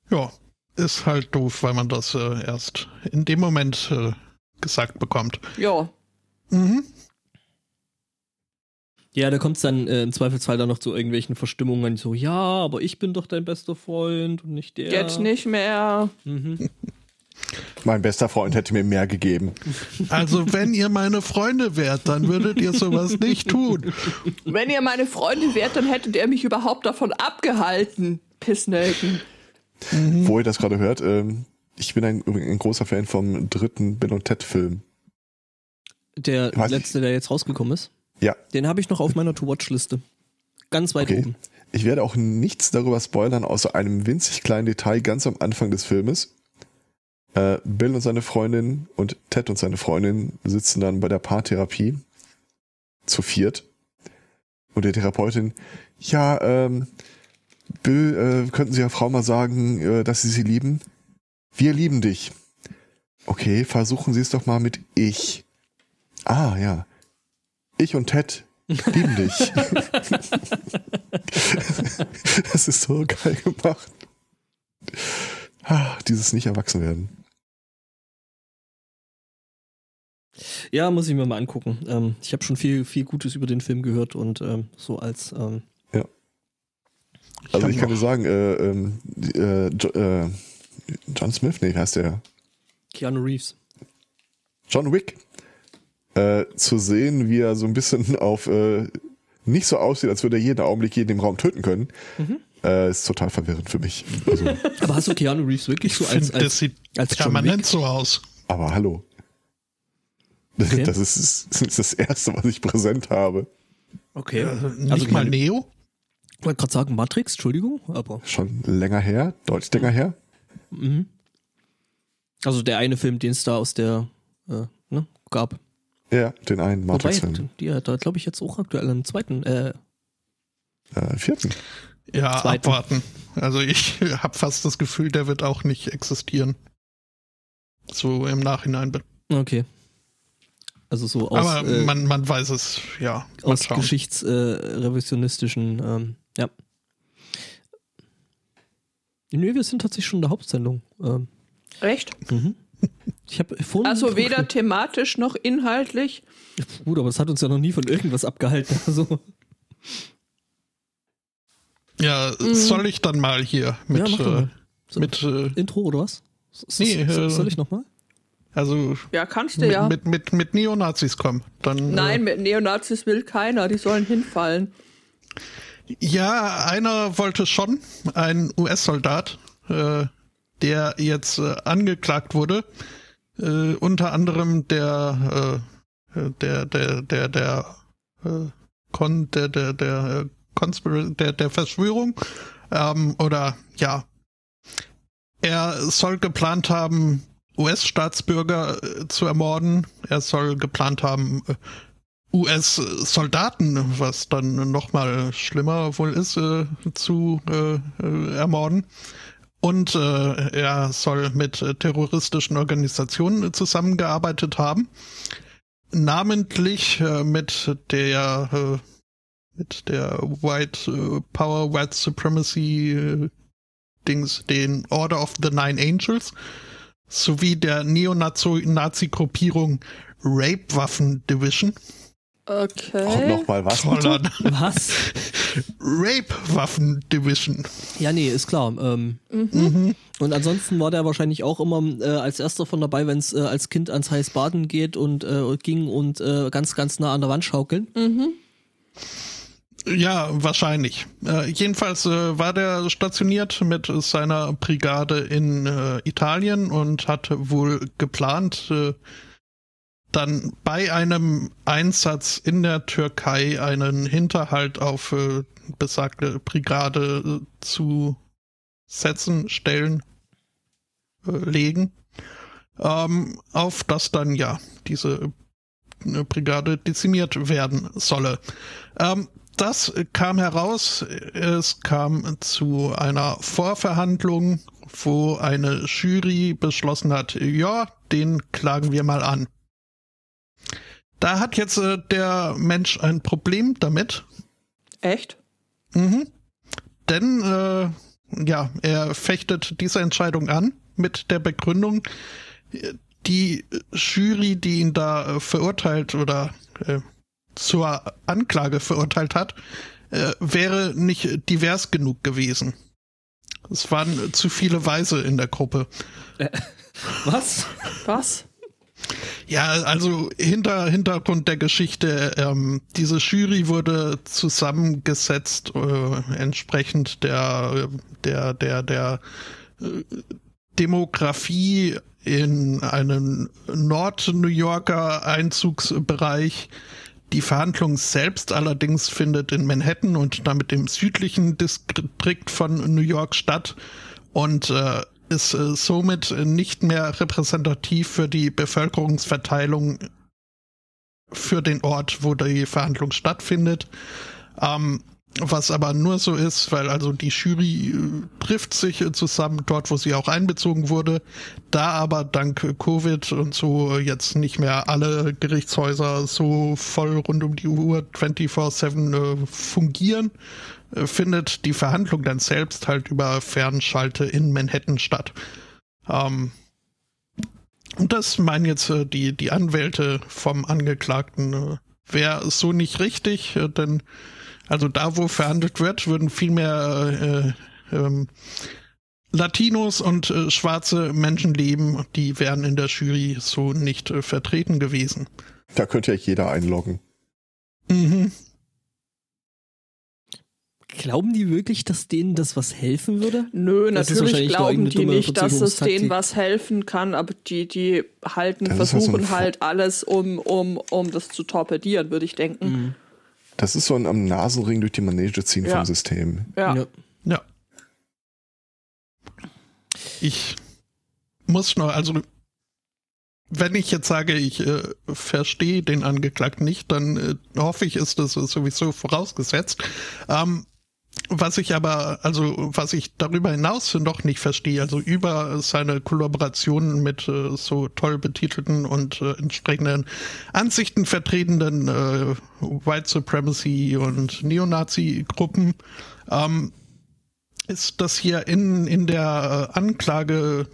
Ja, ist halt doof, weil man das äh, erst in dem Moment äh, gesagt bekommt. Ja. Mhm. Ja, da kommt es dann äh, im Zweifelsfall dann noch zu irgendwelchen Verstimmungen, so, ja, aber ich bin doch dein bester Freund und nicht der. Jetzt nicht mehr. Mhm. Mein bester Freund hätte mir mehr gegeben. Also wenn ihr meine Freunde wärt, dann würdet ihr sowas nicht tun. Wenn ihr meine Freundin wärt, dann hättet ihr mich überhaupt davon abgehalten. Pissnelken. Wo ihr das gerade hört, ähm, ich bin ein, ein großer Fan vom dritten Bill und Ted Film. Der Weiß ich. letzte, der jetzt rausgekommen ist, Ja, den habe ich noch auf meiner To-Watch-Liste. Ganz weit Okay. oben. ich werde auch nichts darüber spoilern, außer einem winzig kleinen Detail ganz am Anfang des Filmes. Äh, Bill und seine Freundin und Ted und seine Freundin sitzen dann bei der Paartherapie zu viert. Und der Therapeutin, ja, ähm, Bill, äh, könnten Sie der Frau mal sagen, äh, dass Sie sie lieben? Wir lieben dich. Okay, versuchen Sie es doch mal mit ich. Ah, ja. Ich und Ted lieben dich. das ist so geil gemacht. Ah, dieses nicht erwachsen werden. Ja, muss ich mir mal angucken. Ähm, ich habe schon viel, viel Gutes über den Film gehört und ähm, so als ähm, Also hab ich kann dir sagen, äh, ähm, äh, äh, John Smith, nee, heißt der? Keanu Reeves. John Wick. Äh, zu sehen, wie er so ein bisschen auf äh, nicht so aussieht, als würde er jeden Augenblick jeden im Raum töten können, Mhm. äh, ist total verwirrend für mich. Also, Aber hast du Keanu Reeves wirklich so als, Find, das als, sieht als permanent so aus. aber hallo. Okay. Das, ist, das ist das Erste, was ich präsent habe. Okay. Äh, nicht Also mal Neo? Ich wollte gerade sagen Matrix, Entschuldigung, aber Schon länger her, deutlich länger her. mhm. also der eine Film, den es da aus der äh, ne, gab. Ja, den einen Wobei, Matrix-Film. die hat da glaube ich jetzt auch aktuell einen zweiten. Äh, Äh, vierten. Ja, Zweiten. abwarten. Also ich habe fast das Gefühl, der wird auch nicht existieren. So im Nachhinein. okay. Also so aus, Aber äh, man, man weiß es, ja. Aus geschichtsrevisionistischen, äh, ähm, ja. Nee, wir sind tatsächlich schon in der Hauptsendung. Ähm, Recht? mhm. Ich habe vorhin. Also weder thematisch noch inhaltlich. Gut, aber das hat uns ja noch nie von irgendwas abgehalten. Also, Ja, Mhm. soll ich dann mal hier mit, ja, äh, mal. So, mit äh, Intro oder was? S- Nee, s- äh, soll ich nochmal? also Ja, kannst du mit, ja. mit, mit, mit Neonazis kommen? Dann, Nein, mit Neonazis will keiner. Die sollen hinfallen. Äh, ja, einer wollte schon, ein US-Soldat, äh, der jetzt äh, angeklagt wurde, äh, unter anderem der, äh, der, der, der, der, äh, Kon, der, der, der, äh, Conspira der, der Verschwörung, ähm, oder ja, er soll geplant haben, US-Staatsbürger äh, zu ermorden. Er soll geplant haben, äh, US-Soldaten, was dann noch mal schlimmer wohl ist, äh, zu äh, ermorden. Und äh, er soll mit äh, terroristischen Organisationen äh, zusammengearbeitet haben. Namentlich äh, mit der äh, mit der White äh, Power, White Supremacy äh, Dings, den Order of the Nine Angels, sowie der Neonazi-Gruppierung Rape Waffen Division. Okay. Auch nochmal was? Was? Rape Waffen Division. Ja, nee, ist klar. Ähm, Mhm. und ansonsten war der wahrscheinlich auch immer äh, als erster von dabei, wenn es äh, als Kind ans Heißbaden geht und äh, ging und äh, ganz, ganz nah an der Wand schaukeln. Mhm. Ja, wahrscheinlich. Äh, jedenfalls äh, war der stationiert mit seiner Brigade in äh, Italien und hatte wohl geplant, äh, dann bei einem Einsatz in der Türkei einen Hinterhalt auf äh, besagte Brigade äh, zu setzen, stellen, äh, legen. ähm, auf das dann ja diese äh, Brigade dezimiert werden solle. Ähm, das kam heraus, es kam zu einer Vorverhandlung, wo eine Jury beschlossen hat, ja, den klagen wir mal an. Da hat jetzt äh, der Mensch ein Problem damit. Echt? Mhm. Denn, äh, ja, er fechtet diese Entscheidung an mit der Begründung, die Jury, die ihn da äh, verurteilt oder äh, zur Anklage verurteilt hat, äh, wäre nicht divers genug gewesen. Es waren zu viele Weise in der Gruppe. Äh, was? Was? Ja, also hinter Hintergrund der Geschichte, ähm, diese Jury wurde zusammengesetzt äh, entsprechend der der der der äh, Demografie in einem Nord-New Yorker Einzugsbereich. Die Verhandlung selbst allerdings findet in Manhattan und damit im südlichen Distrikt von New York statt und äh, ist äh, somit nicht mehr repräsentativ für die Bevölkerungsverteilung für den Ort, wo die Verhandlung stattfindet. Ähm, was aber nur so ist, weil also die Jury äh, trifft sich zusammen dort, wo sie auch einbezogen wurde. Da aber dank Covid und so jetzt nicht mehr alle Gerichtshäuser so voll rund um die Uhr 24-7 äh, fungieren, äh, findet die Verhandlung dann selbst halt über Fernschalte in Manhattan statt. Ähm, und das meinen jetzt äh, die, die Anwälte vom Angeklagten. Äh, Wäre so nicht richtig, äh, denn also da, wo verhandelt wird, würden viel mehr äh, ähm, Latinos und äh, schwarze Menschen leben, die wären in der Jury so nicht äh, vertreten gewesen. Da könnte ja jeder einloggen. Mhm. Glauben die wirklich, dass denen das was helfen würde? Nö, Das natürlich glauben die nicht, dass es denen was helfen kann, aber die, die halten, Das so versuchen Vor- halt alles, um, um, um das zu torpedieren, würde ich denken. Mhm. Das ist so ein am Nasenring durch die Manege ziehen Ja. vom System. Ja. Ja. Ja. Ich muss noch, also wenn ich jetzt sage, ich äh, verstehe den Angeklagten nicht, dann äh, hoffe ich, ist das sowieso vorausgesetzt. Ähm, was ich aber, also was ich darüber hinaus noch nicht verstehe, also über seine Kollaborationen mit äh, so toll betitelten und äh, entsprechenden Ansichten vertretenden äh, White Supremacy und Neonazi-Gruppen, ähm, ist das hier in, in der äh, Anklagemappe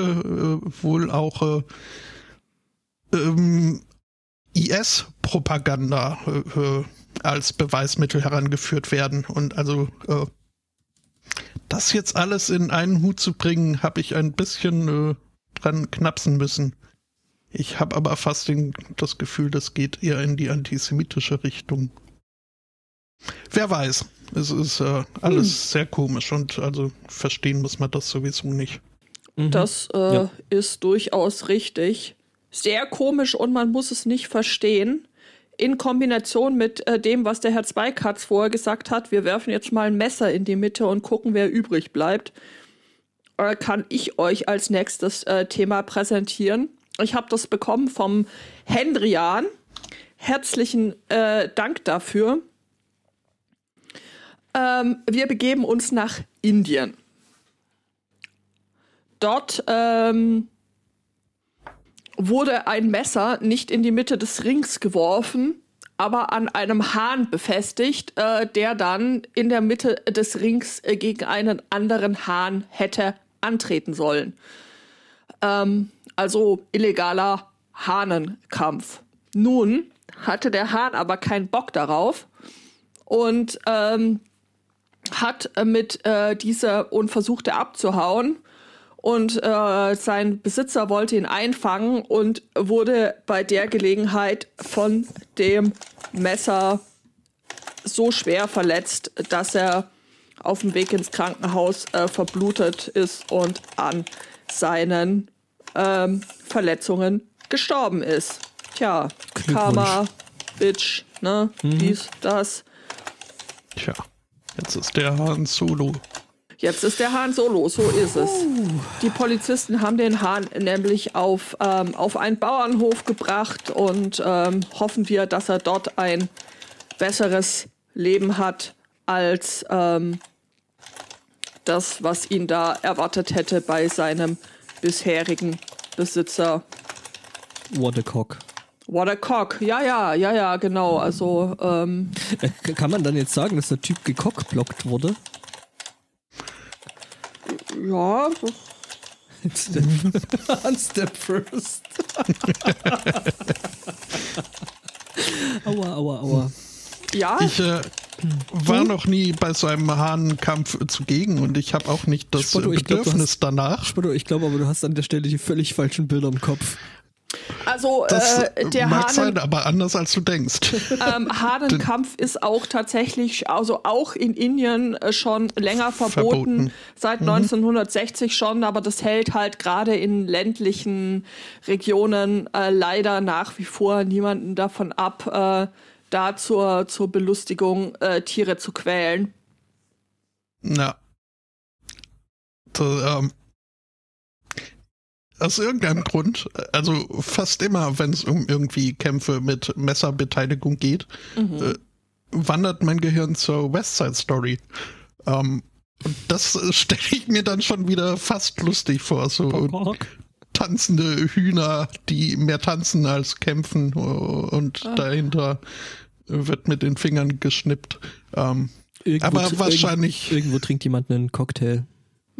äh, wohl auch äh, ähm, IS-Propaganda als Beweismittel herangeführt werden. Und also äh, das jetzt alles in einen Hut zu bringen, habe ich ein bisschen äh, dran knapsen müssen. Ich habe aber fast den, das Gefühl, das geht eher in die antisemitische Richtung. Wer weiß. Es ist äh, alles sehr komisch und also verstehen muss man das sowieso nicht. Mhm. Das äh, Ja. ist durchaus richtig. Sehr komisch und man muss es nicht verstehen. In Kombination mit äh, dem, was der Herr Zweikatz vorher gesagt hat, wir werfen jetzt mal ein Messer in die Mitte und gucken, wer übrig bleibt, äh, kann ich euch als nächstes äh, Thema präsentieren. Ich habe das bekommen vom Hendrian. Herzlichen äh, Dank dafür. Ähm, wir begeben uns nach Indien. Dort ähm, wurde ein Messer nicht in die Mitte des Rings geworfen, aber an einem Hahn befestigt, äh, der dann in der Mitte des Rings äh, gegen einen anderen Hahn hätte antreten sollen. Ähm, also illegaler Hahnenkampf. Nun hatte der Hahn aber keinen Bock darauf und ähm, hat äh, mit äh, dieser und versuchte abzuhauen und äh, sein Besitzer wollte ihn einfangen und wurde bei der Gelegenheit von dem Messer so schwer verletzt, dass er auf dem Weg ins Krankenhaus äh, verblutet ist und an seinen ähm, Verletzungen gestorben ist. Tja. Karma, Bitch, ne, dies, das. Tja, jetzt ist der Han Solo. Jetzt ist der Hahn solo, so ist es. Die Polizisten haben den Hahn nämlich auf, ähm, auf einen Bauernhof gebracht und ähm, hoffen wir, dass er dort ein besseres Leben hat als ähm, das, was ihn da erwartet hätte bei seinem bisherigen Besitzer. What a cock. What a cock. Ja, ja, ja, ja, genau. Also, ähm, Äh, Kann man dann jetzt sagen, dass der Typ gecockblockt wurde? Ja, Step, One step first. aua, aua, aua. ja. Ich äh, war noch nie bei so einem Hahnenkampf zugegen und ich habe auch nicht das Spotto, ich glaub, Bedürfnis hast- danach. Spotto, ich glaube aber, du hast an der Stelle die völlig falschen Bilder im Kopf. Also, Das äh, der mag Hahnen, sein, aber anders als du denkst. ähm, Hahnenkampf ist auch tatsächlich, also auch in Indien äh, schon länger verboten, Verboten. seit 1960 schon, aber das hält halt gerade in ländlichen Regionen äh, leider nach wie vor niemanden davon ab, äh, da zur, zur Belustigung äh, Tiere zu quälen. Ja. Da, ähm, aus irgendeinem Grund, also fast immer, wenn es um irgendwie Kämpfe mit Messerbeteiligung geht, äh, wandert mein Gehirn zur West Side Story. Ähm, und das stelle ich mir dann schon wieder fast lustig vor. So tanzende Hühner, die mehr tanzen als kämpfen äh, und dahinter wird mit den Fingern geschnippt. Ähm, Irgendwo aber wahrscheinlich. Irgendwo, irgendwo trinkt jemand einen Cocktail.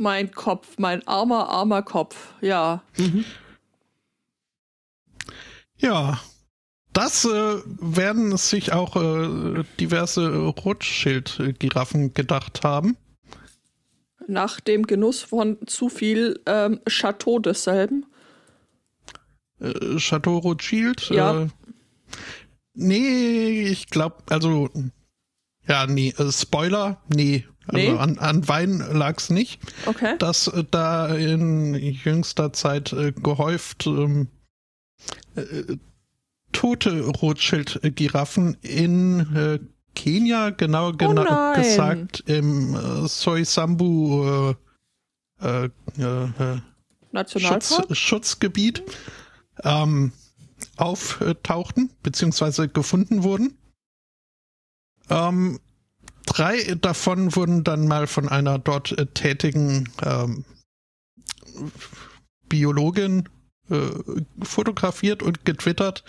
Mein Kopf, mein armer, armer Kopf, ja. Ja, das äh, werden sich auch äh, diverse Rothschild-Giraffen gedacht haben. Nach dem Genuss von zu viel ähm, Chateau desselben. Äh, Chateau Rothschild. Ja. Äh, nee, ich glaube, also, ja, nee, äh, Spoiler, nee. Also Nee? an, an Wein lag's nicht. Okay. dass äh, da in jüngster Zeit äh, gehäuft ähm, äh, tote Rothschild-Giraffen in äh, Kenia, genauer gena Oh gesagt im äh, Soisambu äh, äh, Schutz? Schutzgebiet ähm, auftauchten, beziehungsweise gefunden wurden. Ähm, drei davon wurden dann mal von einer dort äh, tätigen ähm, Biologin äh, fotografiert und getwittert,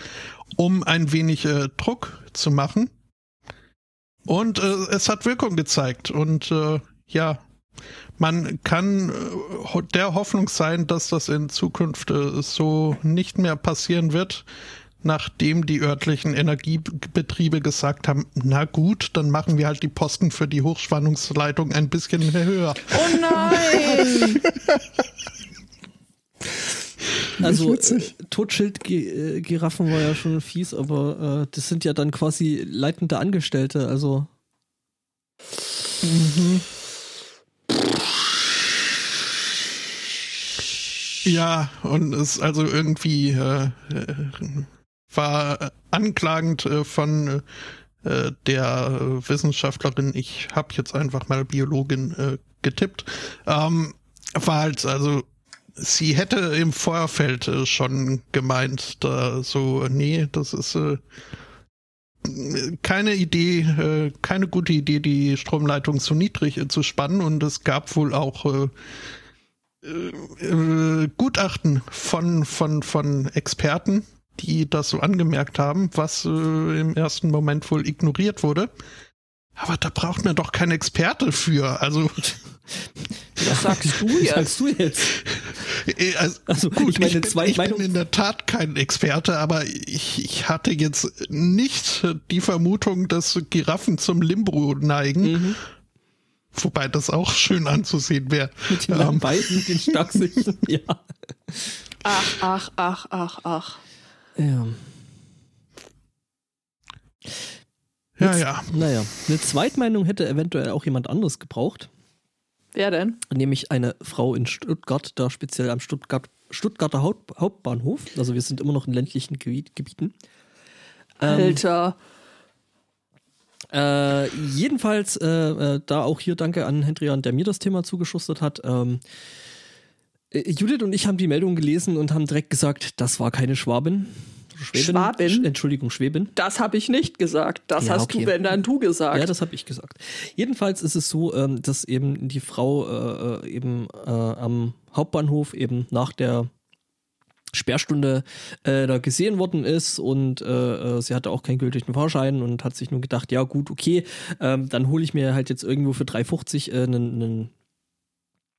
um ein wenig äh, Druck zu machen. Und äh, es hat Wirkung gezeigt. Und äh, ja, man kann äh, der Hoffnung sein, dass das in Zukunft äh, so nicht mehr passieren wird, nachdem die örtlichen Energiebetriebe gesagt haben, na gut, dann machen wir halt die Posten für die Hochspannungsleitung ein bisschen höher. Oh nein! Also äh, Totschild-Giraffen war ja schon fies, aber äh, das sind ja dann quasi leitende Angestellte, also Ja, und es also irgendwie äh, äh, war anklagend äh, von äh, der äh, Wissenschaftlerin, ich habe jetzt einfach mal Biologin äh, getippt, ähm, war halt also sie hätte im Vorfeld äh, schon gemeint, da so, nee, das ist äh, keine Idee, äh, keine gute Idee, die Stromleitung so niedrig äh, zu spannen. Und es gab wohl auch äh, äh, Gutachten von, von, von Experten, die das so angemerkt haben, was äh, im ersten Moment wohl ignoriert wurde. Aber da braucht man doch kein Experte für. Also, Was sagst du was jetzt? sagst du jetzt? äh, also, Also, gut, ich meine, ich, bin, zwei ich bin Meinungen- in der Tat kein Experte, aber ich, ich hatte jetzt nicht die Vermutung, dass Giraffen zum Limbo neigen. Mhm. Wobei das auch schön anzusehen wäre. Mit den langen Beinen, den Starksichten, ja. Ach, ach, ach, ach, ach. Ja. Ja, ja. Naja, eine Zweitmeinung hätte eventuell auch jemand anderes gebraucht, Wer denn? nämlich eine Frau in Stuttgart, da speziell am Stuttgart, Stuttgarter Haupt, Hauptbahnhof. Also wir sind immer noch in ländlichen Gebiet, Gebieten. Ähm, Alter. Äh, jedenfalls, äh, äh, da auch hier danke an Hendrian, der mir das Thema zugeschustert hat. Ähm, äh, Judith und ich haben die Meldung gelesen und haben direkt gesagt, das war keine Schwabin. Schwäbin? Schwabin? Sch Entschuldigung, Schwäbin. Das habe ich nicht gesagt. Das ja, hast okay. du, wenn dann du gesagt. Ja, das habe ich gesagt. Jedenfalls ist es so, ähm, dass eben die Frau äh, äh, eben äh, am Hauptbahnhof eben nach der Sperrstunde äh, da gesehen worden ist und äh, äh, sie hatte auch keinen gültigen Fahrschein und hat sich nur gedacht, ja gut, okay, ähm, dann hole ich mir halt jetzt irgendwo für 3,50 äh, einen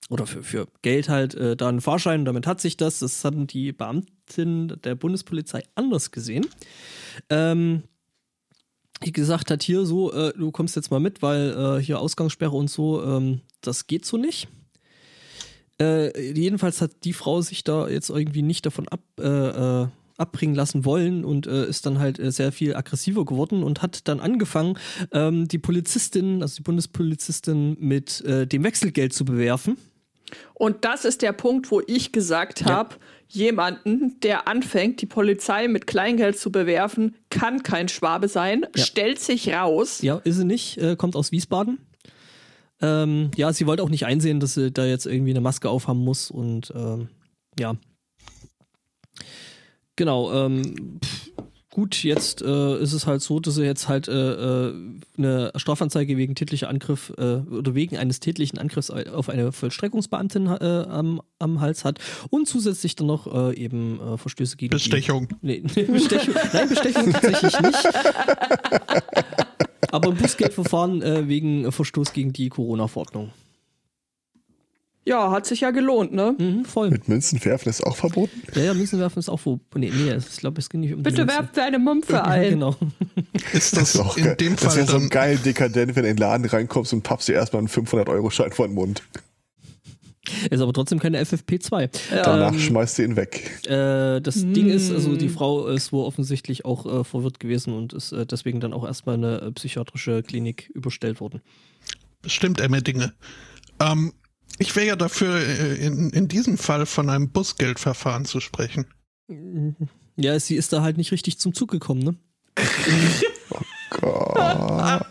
oder für, für Geld halt äh, da einen Fahrschein damit hat sich das. Das hatten die Beamtin der Bundespolizei anders gesehen. Ähm, die gesagt hat, hier so, äh, du kommst jetzt mal mit, weil äh, hier Ausgangssperre und so, ähm, das geht so nicht. Äh, jedenfalls hat die Frau sich da jetzt irgendwie nicht davon ab, äh, äh, abbringen lassen wollen und äh, ist dann halt äh, sehr viel aggressiver geworden und hat dann angefangen, ähm, die Polizistin, also die Bundespolizistin, mit äh, dem Wechselgeld zu bewerfen. Und das ist der Punkt, wo ich gesagt habe, jemanden, der anfängt, die Polizei mit Kleingeld zu bewerfen, kann kein Schwabe sein, ja. stellt sich raus. Ja, ist sie nicht, äh, kommt aus Wiesbaden. Ähm, ja, sie wollte auch nicht einsehen, dass sie da jetzt irgendwie eine Maske aufhaben muss und ähm, ja. Genau, ähm, pff, gut, jetzt äh, ist es halt so, dass er jetzt halt äh, äh, eine Strafanzeige wegen tätlicher Angriff äh, oder wegen eines tätlichen Angriffs auf eine Vollstreckungsbeamtin äh, am, am Hals hat und zusätzlich dann noch äh, eben Verstöße gegen Bestechung. Die, nee, Bestechung. Nein, Bestechung tatsächlich nicht. Aber ein Bußgeldverfahren wegen Verstoß gegen die Corona-Verordnung. Ja, hat sich ja gelohnt, ne? Mhm, voll. Mit Münzen werfen ist auch verboten? Ja, ja, Münzen werfen ist auch verboten. Nee, nee, ich glaube, es ging nicht um Bitte werf deine Mumpfe ein. Ja, genau. Ist das, das ist auch in geil. dem Fall Das wäre so geil dekadent, wenn du in den Laden reinkommst und pappst dir erstmal einen 500-Euro-Schein vor den Mund. Ist aber trotzdem keine FFP2. Ja. Danach ähm, schmeißt du ihn weg. Äh, das hm. Ding ist, also die Frau ist wohl offensichtlich auch äh, verwirrt gewesen und ist äh, deswegen dann auch erstmal in eine äh, psychiatrische Klinik überstellt worden. Bestimmt Dinge. Ähm, ich wäre ja dafür, äh, in, in diesem Fall von einem Busgeldverfahren zu sprechen. Ja, sie ist da halt nicht richtig zum Zug gekommen, ne? oh Gott.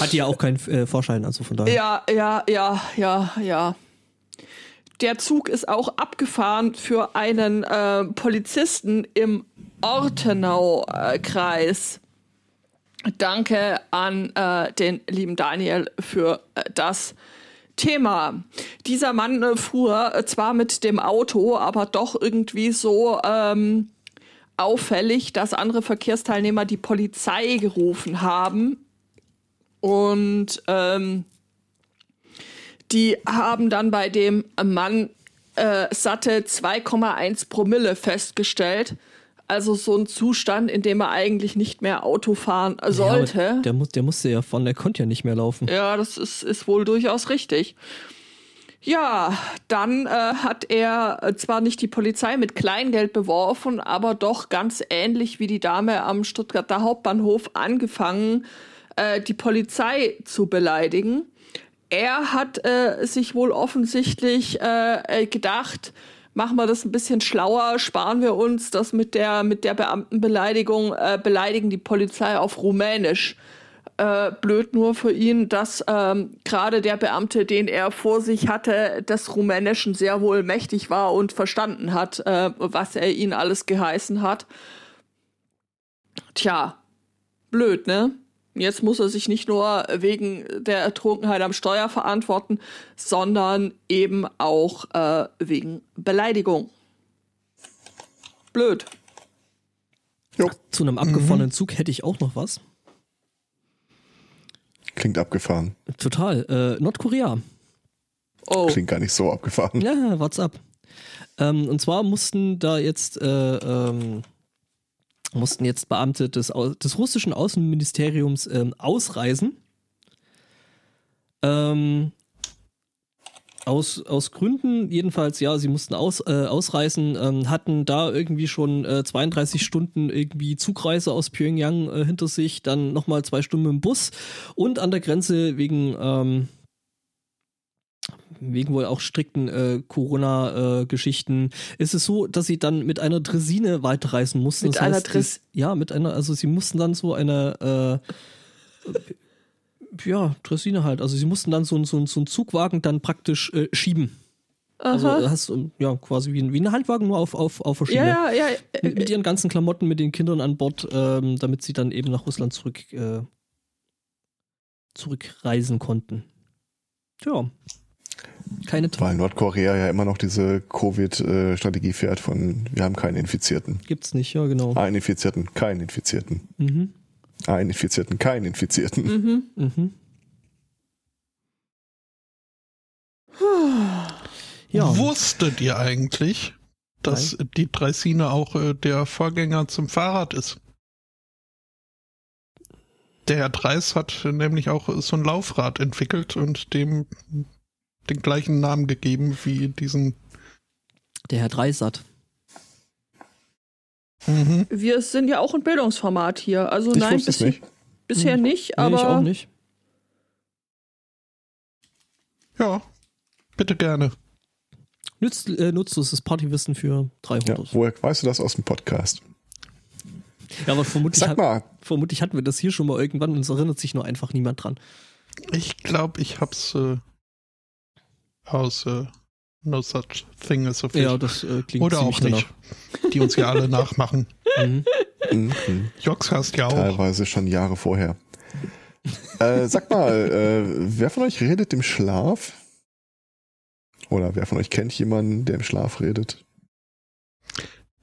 Hat ja auch keinen äh, Vorschein, also von daher. Ja, ja, ja, ja, ja. Der Zug ist auch abgefahren für einen äh, Polizisten im Ortenau-Kreis. Danke an äh, den lieben Daniel für äh, das Thema. Dieser Mann äh, fuhr äh, zwar mit dem Auto, aber doch irgendwie so ähm, auffällig, dass andere Verkehrsteilnehmer die Polizei gerufen haben. Und ähm, die haben dann bei dem Mann äh, satte 2,1 Promille festgestellt. Also so ein Zustand, in dem er eigentlich nicht mehr Auto fahren sollte. Ja, der, muss, der musste ja von, der konnte ja nicht mehr laufen. Ja, das ist, ist wohl durchaus richtig. Ja, dann äh, hat er äh, zwar nicht die Polizei mit Kleingeld beworfen, aber doch ganz ähnlich wie die Dame am Stuttgarter Hauptbahnhof angefangen, äh, die Polizei zu beleidigen. Er hat äh, sich wohl offensichtlich äh, gedacht, machen wir das ein bisschen schlauer, sparen wir uns das mit der, mit der Beamtenbeleidigung, äh, beleidigen die Polizei auf Rumänisch. Äh, blöd nur für ihn, dass ähm, gerade der Beamte, den er vor sich hatte, des Rumänischen sehr wohl mächtig war und verstanden hat, äh, was er ihn alles geheißen hat. Tja, blöd, ne? Jetzt muss er sich nicht nur wegen der Ertrunkenheit am Steuer verantworten, sondern eben auch äh, wegen Beleidigung. Blöd. Jo. Zu einem abgefahrenen mhm. Zug hätte ich auch noch was. Klingt abgefahren. Total. Äh, Nordkorea. Oh. Klingt gar nicht so abgefahren. Ja, WhatsApp. Ähm, und zwar mussten da jetzt äh, ähm, mussten jetzt Beamte des, des russischen Außenministeriums ähm, ausreisen. Ähm, aus, aus Gründen, jedenfalls, ja, sie mussten aus, äh, ausreisen, ähm, hatten da irgendwie schon äh, 32 Stunden irgendwie Zugreise aus Pyongyang äh, hinter sich, dann nochmal zwei Stunden im Bus und an der Grenze wegen, ähm, wegen wohl auch strikten äh, Corona-Geschichten, ist es so, dass sie dann mit einer Dresine weiterreisen mussten. Mit Das einer heißt, Dres- die- Ja, mit einer, also sie mussten dann so eine, äh, ja, Dresine halt. Also sie mussten dann so, so, so einen Zugwagen dann praktisch äh, schieben. Also Aha. du hast ja quasi wie ein, wie ein Handwagen nur auf, auf, auf ja, ja, ja. Mit, mit äh, ihren ganzen Klamotten, mit den Kindern an Bord, ähm, damit sie dann eben nach Russland zurück äh, zurückreisen konnten. Tja. Keine Weil. Nordkorea ja immer noch diese Covid-Strategie fährt von wir haben keinen Infizierten. Gibt's nicht, ja, genau. Einen Infizierten, keinen Infizierten. Mhm. Einen Infizierten, keinen Infizierten. Mhm. Mhm. Ja. Wusstet ihr eigentlich, dass die Dreisine auch äh, der Vorgänger zum Fahrrad ist? Der Herr Dreis hat nämlich auch so ein Laufrad entwickelt und dem den gleichen Namen gegeben wie diesen. Der Herr Dreisat. Mhm. Wir sind ja auch ein Bildungsformat hier. Also Ich nein, es bis- nicht. bisher Hm. nicht, Nee, aber ich auch nicht. Ja, bitte gerne. Nütz, äh, nutzloses Partywissen für Ja, 300. woher weißt du das aus dem Podcast? Ja, aber vermutlich, Sag hat, mal, vermutlich hatten wir das hier schon mal irgendwann und es erinnert sich nur einfach niemand dran. Ich glaube, ich hab's äh, aus äh, No Such Thing as a Fish. Ja, das äh, klingt Oder ziemlich auch nicht. Die uns ja alle nachmachen. danach. Mhm. mhm. Jox hast ja auch. teilweise schon Jahre vorher. äh, sag mal, äh, wer von euch redet im Schlaf? Oder wer von euch kennt jemanden, der im Schlaf redet?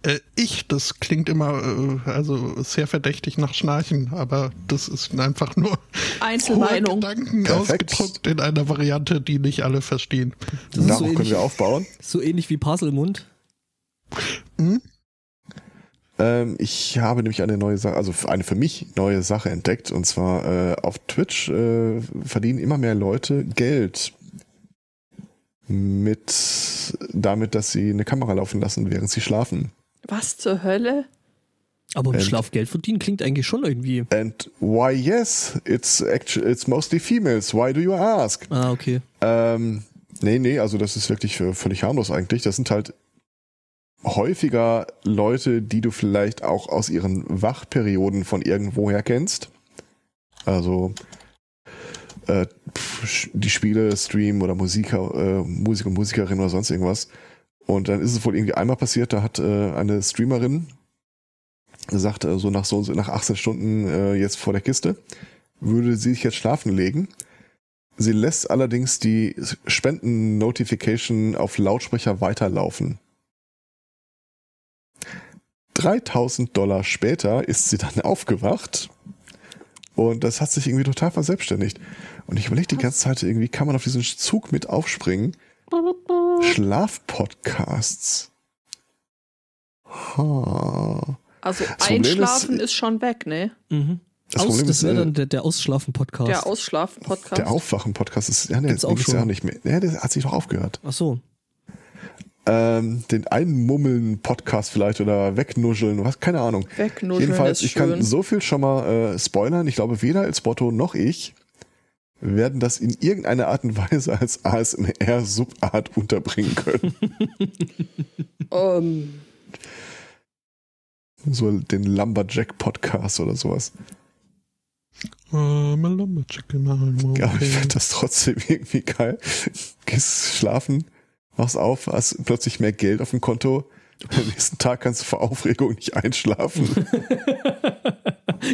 Äh, ich, das klingt immer äh, also sehr verdächtig nach Schnarchen, aber das ist einfach nur hohe Einzelmeinung. Gedanken Perfekt. ausgedruckt in einer Variante, die nicht alle verstehen. Das ist Darauf so können ähnlich, wir aufbauen. so ähnlich wie Puzzlemund. Hm? Ähm, ich habe nämlich eine neue Sache, also eine für mich neue Sache entdeckt. Und zwar äh, auf Twitch äh, verdienen immer mehr Leute Geld mit damit, dass sie eine Kamera laufen lassen, während sie schlafen. Was zur Hölle? Aber mit Und- Schlaf Geld verdienen klingt eigentlich schon irgendwie. And why yes, it's actually it's mostly females. Why do you ask? Ah, okay. Ähm, nee, nee, also das ist wirklich völlig harmlos eigentlich. Das sind halt häufiger Leute, die du vielleicht auch aus ihren Wachperioden von irgendwoher kennst. Also äh, die Spiele streamen oder Musiker, äh, Musik und Musikerin oder sonst irgendwas. Und dann ist es wohl irgendwie einmal passiert, da hat äh, eine Streamerin gesagt, äh, so nach so nach 18 Stunden äh, jetzt vor der Kiste, würde sie sich jetzt schlafen legen. Sie lässt allerdings die Spenden-Notification auf Lautsprecher weiterlaufen. 3000 Dollar später ist sie dann aufgewacht und das hat sich irgendwie total verselbstständigt. Und ich überlege die ganze Zeit irgendwie, kann man auf diesen Zug mit aufspringen? Schlafpodcasts. Ha. Also ist- Einschlafen ist, schon weg, ne? Mhm. Das Aus, Problem das ist, wäre äh, dann der, der Ausschlafen-Podcast. Der Ausschlafen-Podcast. Der Aufwachen-Podcast ist, ja, nee, Gibt's auch ja schon. auch nicht mehr. Ja, der hat sich doch aufgehört. Ach so. Ähm, den Einmummeln-Podcast vielleicht oder wegnuscheln, was, keine Ahnung. Wegnuscheln Jedenfalls, ist ich schön. kann so viel schon mal äh, spoilern. Ich glaube, weder El Spotto noch ich werden das in irgendeiner Art und Weise als ASMR-Subart unterbringen können. Ähm, so den Lumberjack-Podcast oder sowas. I'm a lumberjack my Ja, ich okay. finde das trotzdem irgendwie geil. Gehst schlafen, machst auf, hast plötzlich mehr Geld auf dem Konto. Am nächsten Tag kannst du vor Aufregung nicht einschlafen.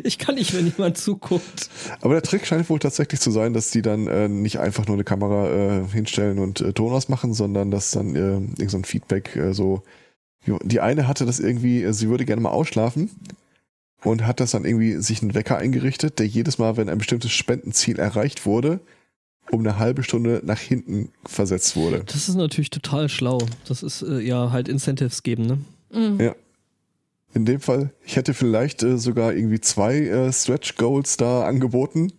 Ich kann nicht, wenn jemand zuguckt. Aber der Trick scheint wohl tatsächlich zu sein, dass die dann äh, nicht einfach nur eine Kamera äh, hinstellen und äh, Ton ausmachen, sondern dass dann äh, irgend so ein Feedback äh, so. Die eine hatte das irgendwie, äh, sie würde gerne mal ausschlafen und hat das dann irgendwie sich einen Wecker eingerichtet, der jedes Mal, wenn ein bestimmtes Spendenziel erreicht wurde, um eine halbe Stunde nach hinten versetzt wurde. Das ist natürlich total schlau. Das ist äh, ja halt Incentives geben, ne? mm. Ja. In dem Fall, ich hätte vielleicht äh, sogar irgendwie zwei äh, Stretch Goals da angeboten.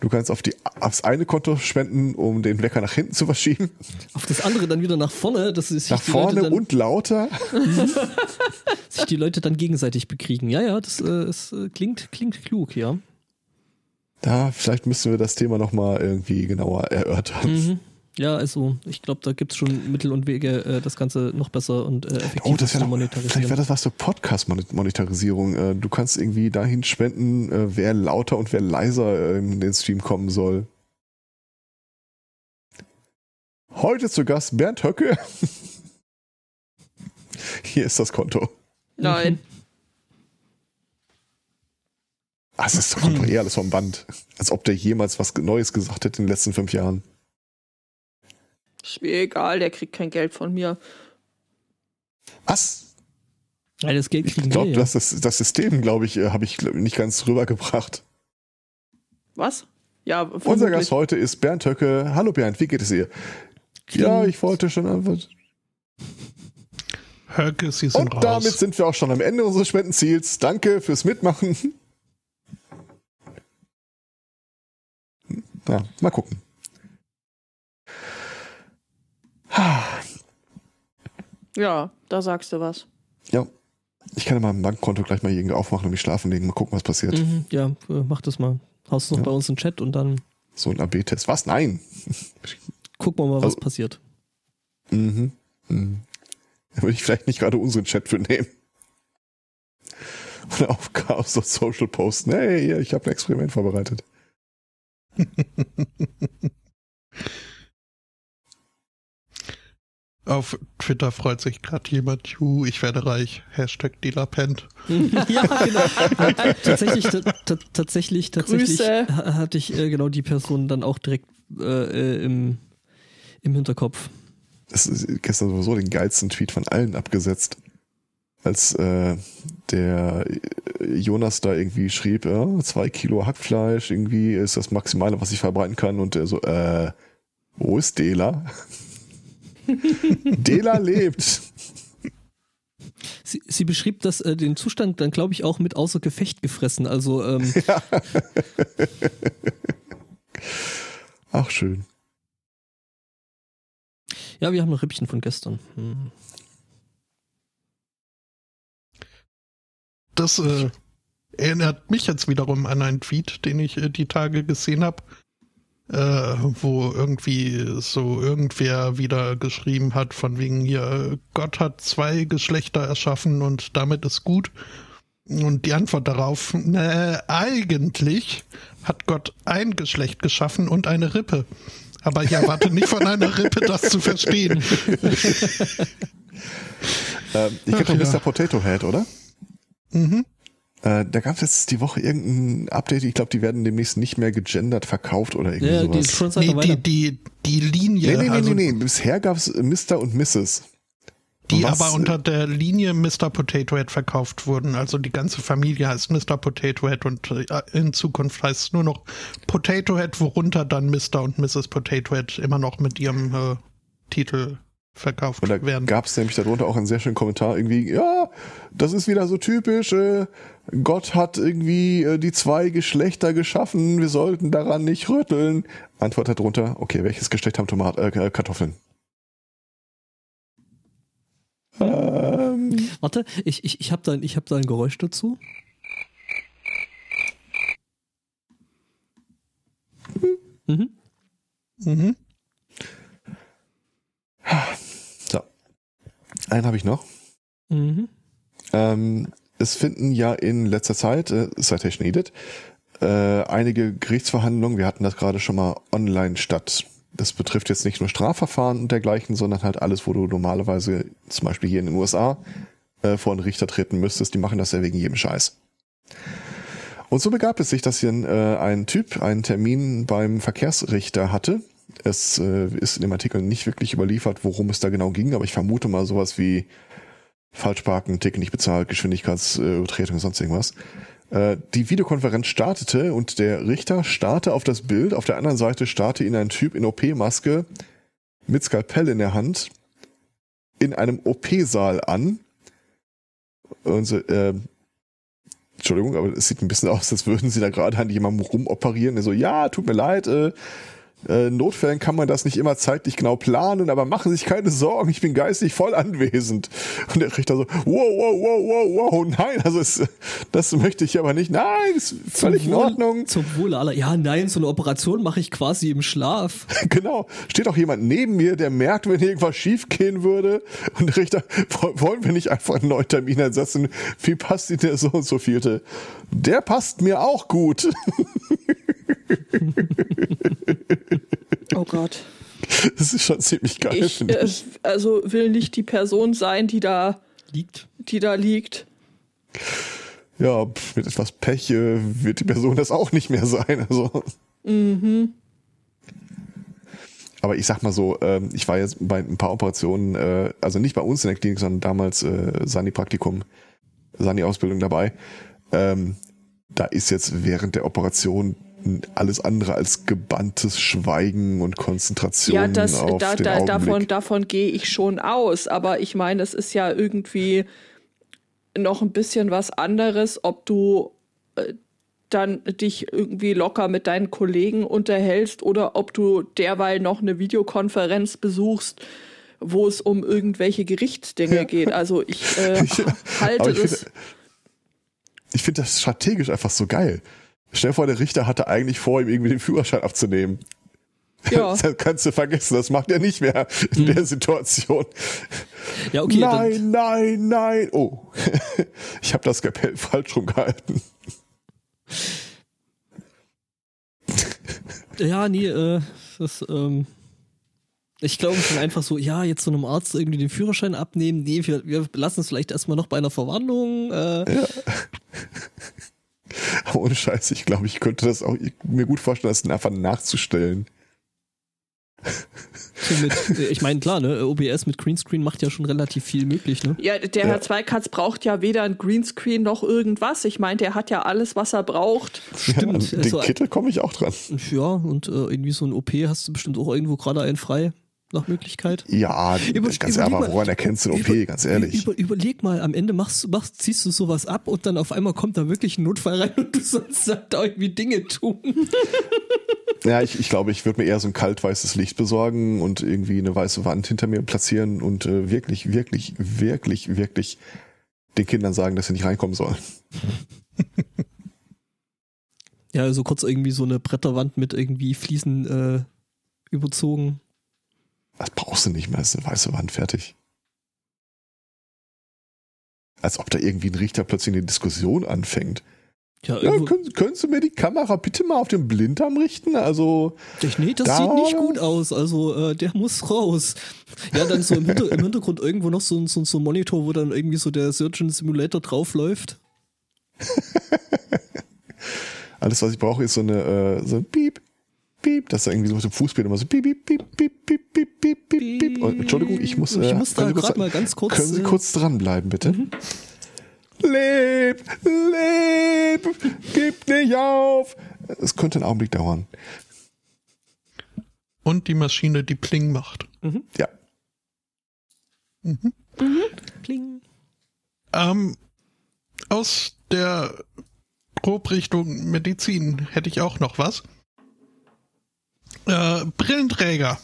Du kannst auf die, aufs eine Konto spenden, um den Wecker nach hinten zu verschieben. Auf das andere dann wieder nach vorne, dass sich Nach vorne dann, und lauter. sich die Leute dann gegenseitig bekriegen. Ja, ja, das, äh, es, äh, klingt, klingt klug, ja. Da, vielleicht müssen wir das Thema nochmal irgendwie genauer erörtern. Mhm. Ja, also ich glaube, da gibt es schon Mittel und Wege, äh, das Ganze noch besser und äh, effektiver Oh, das zu wäre monetarisieren. vielleicht wäre das was für Podcast-Monetarisierung. Äh, Du kannst irgendwie dahin spenden, äh, wer lauter und wer leiser äh, in den Stream kommen soll. Heute zu Gast Bernd Höcke. Hier ist das Konto. Nein. Ah, es ist kommt doch eher alles vom Band. Als ob der jemals was Neues gesagt hätte in den letzten fünf Jahren. Ist mir egal, der kriegt kein Geld von mir. Was? Ja, das Geld Ich kriegen glaube, wir ja. das, das, das System, glaube ich, äh, habe ich nicht ganz rübergebracht. Was? Ja, Unser. Gast heute ist Bernd Höcke. Hallo Bernd, wie geht es dir? Ja, ich wollte schon einfach. Höcke, Sie sind Und raus. damit sind wir auch schon am Ende unseres Spendenziels. Danke fürs Mitmachen. Ja, mal gucken. Ja, da sagst du was. Ja, ich kann ja mal mein Bankkonto gleich mal irgendwie aufmachen und mich schlafen legen. Mal gucken, was passiert. Mhm, ja, äh, mach das mal. Haust noch Ja. bei uns in den Chat und dann So ein AB-Test. Was? Nein. gucken wir mal, was Also- passiert. Mhm. mhm. Da würde ich vielleicht nicht gerade unseren Chat für nehmen. Oder auf Chaos Social posten. Hey, ich habe ein Experiment vorbereitet. Auf Twitter freut sich gerade jemand, Juhu, ich werde reich. Hashtag Dealerpent. ja, genau. tatsächlich, ta ta tatsächlich, tatsächlich Grüße. hatte ich äh, genau die Person dann auch direkt äh, äh, im, im Hinterkopf. Das ist gestern sowieso den geilsten Tweet von allen abgesetzt. Als äh, der äh, Jonas da irgendwie schrieb, ja, zwei Kilo Hackfleisch, irgendwie ist das Maximale, was ich verbreiten kann. Und er so, äh, wo ist Dela? Dela lebt. Sie, sie beschrieb das, äh, den Zustand dann, glaube ich, auch mit außer Gefecht gefressen. Also, ähm, Ach, schön. ja, wir haben noch Rippchen von gestern. Hm. Das äh, erinnert mich jetzt wiederum an einen Tweet, den ich äh, die Tage gesehen habe, äh, wo irgendwie so irgendwer wieder geschrieben hat, von wegen hier, Gott hat zwei Geschlechter erschaffen und damit ist gut. Und die Antwort darauf, ne, eigentlich hat Gott ein Geschlecht geschaffen und eine Rippe. Aber ich erwarte nicht von einer Rippe, das zu verstehen. Ähm, ich kenne doch ja. Mr. Potato Head, oder? Mhm. Äh, da gab es jetzt die Woche irgendein Update. Ich glaube, die werden demnächst nicht mehr gegendert verkauft oder irgendwie Ja, die sowas. schon seit Nee, die, die, die Linie, Nee, nee, nee, also nee, nee. Bisher gab es Mr. und Mrs. die Was- aber unter der Linie Mr. Potato Head verkauft wurden. Also die ganze Familie heißt Mr. Potato Head und äh, in Zukunft heißt es nur noch Potato Head, worunter dann Mr. und Mrs. Potato Head immer noch mit ihrem äh, Titel verkauft Und da werden. gab es nämlich darunter auch einen sehr schönen Kommentar, irgendwie, ja, das ist wieder so typisch, äh, Gott hat irgendwie äh, die zwei Geschlechter geschaffen, wir sollten daran nicht rütteln. Antwort darunter, okay, welches Geschlecht haben Tomat äh, Kartoffeln? Ähm, Warte, ich, ich, ich habe da, ich hab da ein Geräusch dazu. Mhm. Mhm. so. Einen habe ich noch. Mhm. Ähm, es finden ja in letzter Zeit, äh, Citation Needed, äh, einige Gerichtsverhandlungen, wir hatten das gerade schon mal online statt. Das betrifft jetzt nicht nur Strafverfahren und dergleichen, sondern halt alles, wo du normalerweise, zum Beispiel hier in den USA, äh, vor einen Richter treten müsstest. Die machen das ja wegen jedem Scheiß. Und so begab es sich, dass hier ein, äh, ein Typ einen Termin beim Verkehrsrichter hatte. Es äh, ist in dem Artikel nicht wirklich überliefert, worum es da genau ging, aber ich vermute mal sowas wie Falschparken, Ticket nicht bezahlt, Geschwindigkeitsübertretung, sonst irgendwas. Äh, die Videokonferenz startete und der Richter starrte auf das Bild. Auf der anderen Seite starrte ihn ein Typ in OP-Maske mit Skalpell in der Hand in einem OP-Saal an. Und äh, Entschuldigung, aber es sieht ein bisschen aus, als würden sie da gerade an jemandem rumoperieren. Er so, ja, tut mir leid, äh, äh, Notfällen kann man das nicht immer zeitlich genau planen, aber machen Sie sich keine Sorgen, ich bin geistig voll anwesend. Und der Richter so, wow, wow, wow, wow, wow, nein, also es, das möchte ich aber nicht. Nein, ist völlig Zum in Wohl- Ordnung. Zum Wohle aller. Ja, nein, so eine Operation mache ich quasi im Schlaf. Genau. Steht auch jemand neben mir, der merkt, wenn irgendwas schief gehen würde. Und der Richter, wo- wollen wir nicht einfach einen neuen Termin ersetzen? Wie passt Ihnen der so und so vielte? Der passt mir auch gut. Oh Gott. Das ist schon ziemlich geil, Ich, finde äh, ich. also will nicht die Person sein, die da, Liegt. die da liegt. Ja, mit etwas Pech äh, wird die Person das auch nicht mehr sein. Also. Aber ich sag mal so, ähm, ich war jetzt bei ein paar Operationen, äh, also nicht bei uns in der Klinik, sondern damals äh, Sani-Praktikum, Sani-Ausbildung dabei. Ähm, da ist jetzt während der Operation alles andere als gebanntes Schweigen und Konzentration Ja, das, auf da, den da, Augenblick. davon, davon gehe ich schon aus. Aber ich meine, es ist ja irgendwie noch ein bisschen was anderes, ob du äh, dann dich irgendwie locker mit deinen Kollegen unterhältst oder ob du derweil noch eine Videokonferenz besuchst, wo es um irgendwelche Gerichtsdinge geht. Also ich äh, halte ich es. finde ich finde das strategisch einfach so geil. Stell dir vor, der Richter hatte eigentlich vor, ihm irgendwie den Führerschein abzunehmen. Ja. Das kannst du vergessen, das macht er nicht mehr in der Situation. Ja, okay. nein, nein, nein. Oh, ich habe das Kapell falsch rumgehalten. Ja, nee, äh, das, ähm, ich glaube schon einfach so, ja, jetzt so einem Arzt irgendwie den Führerschein abnehmen. Nee, wir, wir lassen es vielleicht erstmal noch bei einer Verwarnung. Äh, Aber ohne Scheiß, ich glaube, ich könnte das auch mir gut vorstellen, das einfach nachzustellen. mit, äh, ich meine, klar, ne, OBS mit Greenscreen macht ja schon relativ viel möglich, ne? Ja, der Ja. Herr Zweikatz braucht ja weder ein Greenscreen noch irgendwas. Ich meine, der hat ja alles, was er braucht. Stimmt. Ja, den so, Kittel komme ich auch dran. ja, und äh, irgendwie so ein OP hast du bestimmt auch irgendwo gerade einen frei, nach Möglichkeit. Ja, Über- ganz ehrlich, woran erkennst du den OP, Über- ganz ehrlich. Über, überleg mal, am Ende machst, machst, ziehst du sowas ab und dann auf einmal kommt da wirklich ein Notfall rein und du sollst halt da irgendwie Dinge tun. Ja, ich, ich glaube, ich würde mir eher so ein kaltweißes Licht besorgen und irgendwie eine weiße Wand hinter mir platzieren und äh, wirklich, wirklich, wirklich, wirklich den Kindern sagen, dass sie nicht reinkommen sollen. Ja, also kurz irgendwie so eine Bretterwand mit irgendwie Fliesen äh, überzogen. Das brauchst du nicht mehr, das ist eine weiße Wand, fertig. Als ob da irgendwie ein Richter plötzlich eine Diskussion anfängt. Ja, Ja, können, können Sie mir die Kamera bitte mal auf den Blinddarm richten? Also, Ich, nee, das Da- sieht nicht gut aus. Also, äh, der muss raus. Ja, dann so im, Hinter im Hintergrund irgendwo noch so, ein- so, so ein Monitor, wo dann irgendwie so der Surgeon Simulator draufläuft. alles, was ich brauche, ist so eine, äh, so ein Piep, Piep, dass da irgendwie so mit dem Fußbild immer so Piep, Piep, Piep, Piep, Piep, Piep, Piep, Piep, Piep. Oh, Entschuldigung, ich muss, Ich äh, muss da können Sie kurz- gerade mal ganz kurz. Können Sie äh, kurz dranbleiben, bitte? Leb, leb, gib nicht auf. Es könnte einen Augenblick dauern. Und die Maschine, die Pling macht. Ja. Kling. Ähm, aus der Grobrichtung Medizin hätte ich auch noch was. Äh, Brillenträger.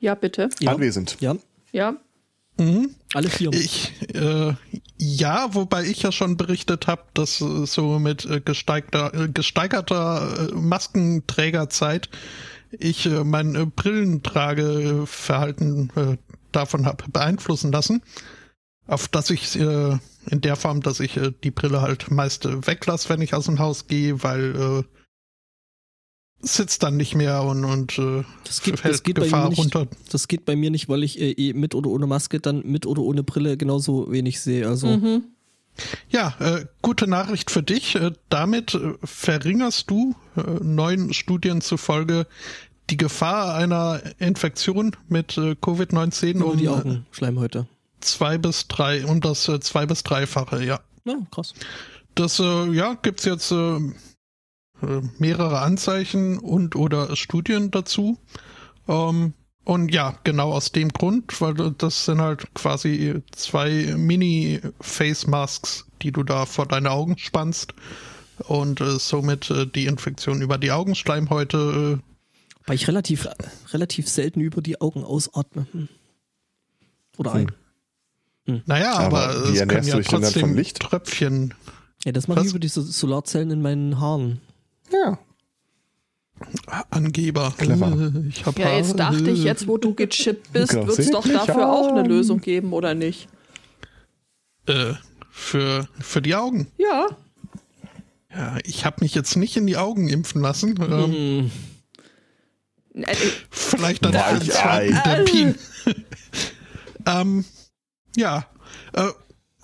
Ja, bitte. Ja, Anwesend. ja, Ja. Mhm. alle vier. Ich, äh, ja, wobei ich ja schon berichtet habe, dass äh, so mit äh, gesteigter, äh, gesteigerter Maskenträgerzeit ich äh, mein äh, Brillentrageverhalten äh, davon habe beeinflussen lassen. Auf das ich äh, in der Form, dass ich äh, die Brille halt meist äh, weglasse, wenn ich aus dem Haus gehe, weil äh, sitzt dann nicht mehr und, und äh, Das geht, fällt das geht bei Gefahr mir nicht. runter. Das geht bei mir nicht, weil ich äh, eh mit oder ohne Maske dann mit oder ohne Brille genauso wenig sehe. Also Mhm. Ja, äh, gute Nachricht für dich. Äh, damit äh, verringerst du äh, neuen Studien zufolge die Gefahr einer Infektion mit äh, Covid-19 nur um die äh, Augenschleimhäute. zwei bis drei, um das äh, zwei bis dreifache, ja. Ja, krass. Das, äh, ja, gibt's jetzt äh, mehrere Anzeichen und oder Studien dazu. Ähm, und ja, genau aus dem Grund, weil du- das sind halt quasi zwei Mini-Face-Masks, die du da vor deine Augen spannst und äh, somit äh, die Infektion über die Augenschleimhäute äh, Weil ich relativ, relativ selten über die Augen ausatme. Hm. Oder ein. Naja, aber, Aber es können ja dann trotzdem vom Licht? Tröpfchen. Ja, das mache ich über diese Solarzellen in meinen Haaren. Ja. Angeber. Clever. Ich hab Ja, jetzt Haare. dachte ich, jetzt wo du gechippt bist, wird es doch dafür auch eine an. Lösung geben, oder nicht? Äh, für, für die Augen. Ja. Ja, ich habe mich jetzt nicht in die Augen impfen lassen. Ähm, Hm. Äh, Vielleicht dann einen zweiten Termin. ähm, ja, äh,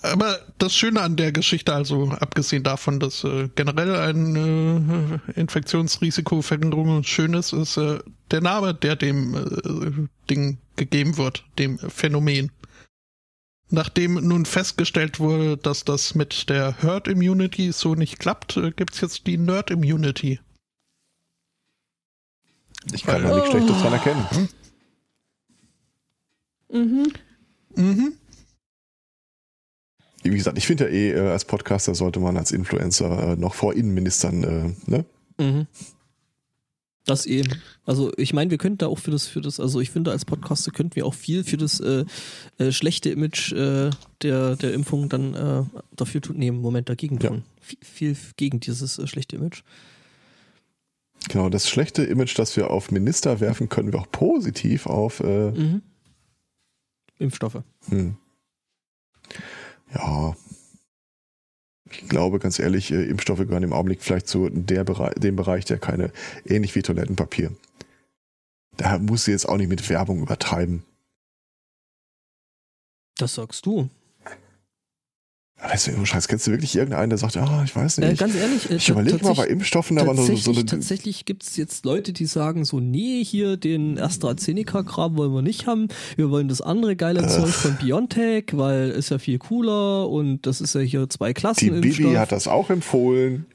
aber das Schöne an der Geschichte, also abgesehen davon, dass äh, generell ein äh, Infektionsrisikoverringerung schön ist, ist äh, der Name, der dem äh, Ding gegeben wird, dem Phänomen. Nachdem nun festgestellt wurde, dass das mit der Herd Immunity so nicht klappt, äh, gibt's jetzt die Nerd Immunity. Ich kann da nichts Schlechtes dran erkennen. mhm. Mhm. Wie gesagt, ich finde ja eh, äh, als Podcaster sollte man als Influencer äh, noch vor Innenministern, äh, ne? Mhm. Das eben. Also ich meine, wir könnten da auch für das, für das, also ich finde, als Podcaster könnten wir auch viel für das äh, äh, schlechte Image äh, der, der Impfung dann dafür tun, nee, Moment dagegen Ja. tun. Viel, viel gegen dieses schlechte Image. Genau, das schlechte Image, das wir auf Minister werfen, können wir auch positiv auf, Mhm. Impfstoffe. hm. Ja. Ich glaube, ganz ehrlich, äh, Impfstoffe gehören im Augenblick vielleicht zu der Bereich, dem Bereich, der keine, ähnlich wie Toilettenpapier. Da muss sie jetzt auch nicht mit Werbung übertreiben. Das sagst du. Weißt du, Scheiß, kennst du wirklich irgendeinen, der sagt, ah, ich weiß Äh, nicht. ganz ehrlich, äh, ich überlege mal bei tatsächlich- Impfstoffen, aber so, so Tatsächlich, eine. tatsächlich gibt es jetzt Leute, die sagen so, nee, hier den AstraZeneca-Kram wollen wir nicht haben. Wir wollen das andere geile Zeug von BioNTech, weil ist ja viel cooler und das ist ja hier zwei Klassen Die Bibi hat das auch empfohlen.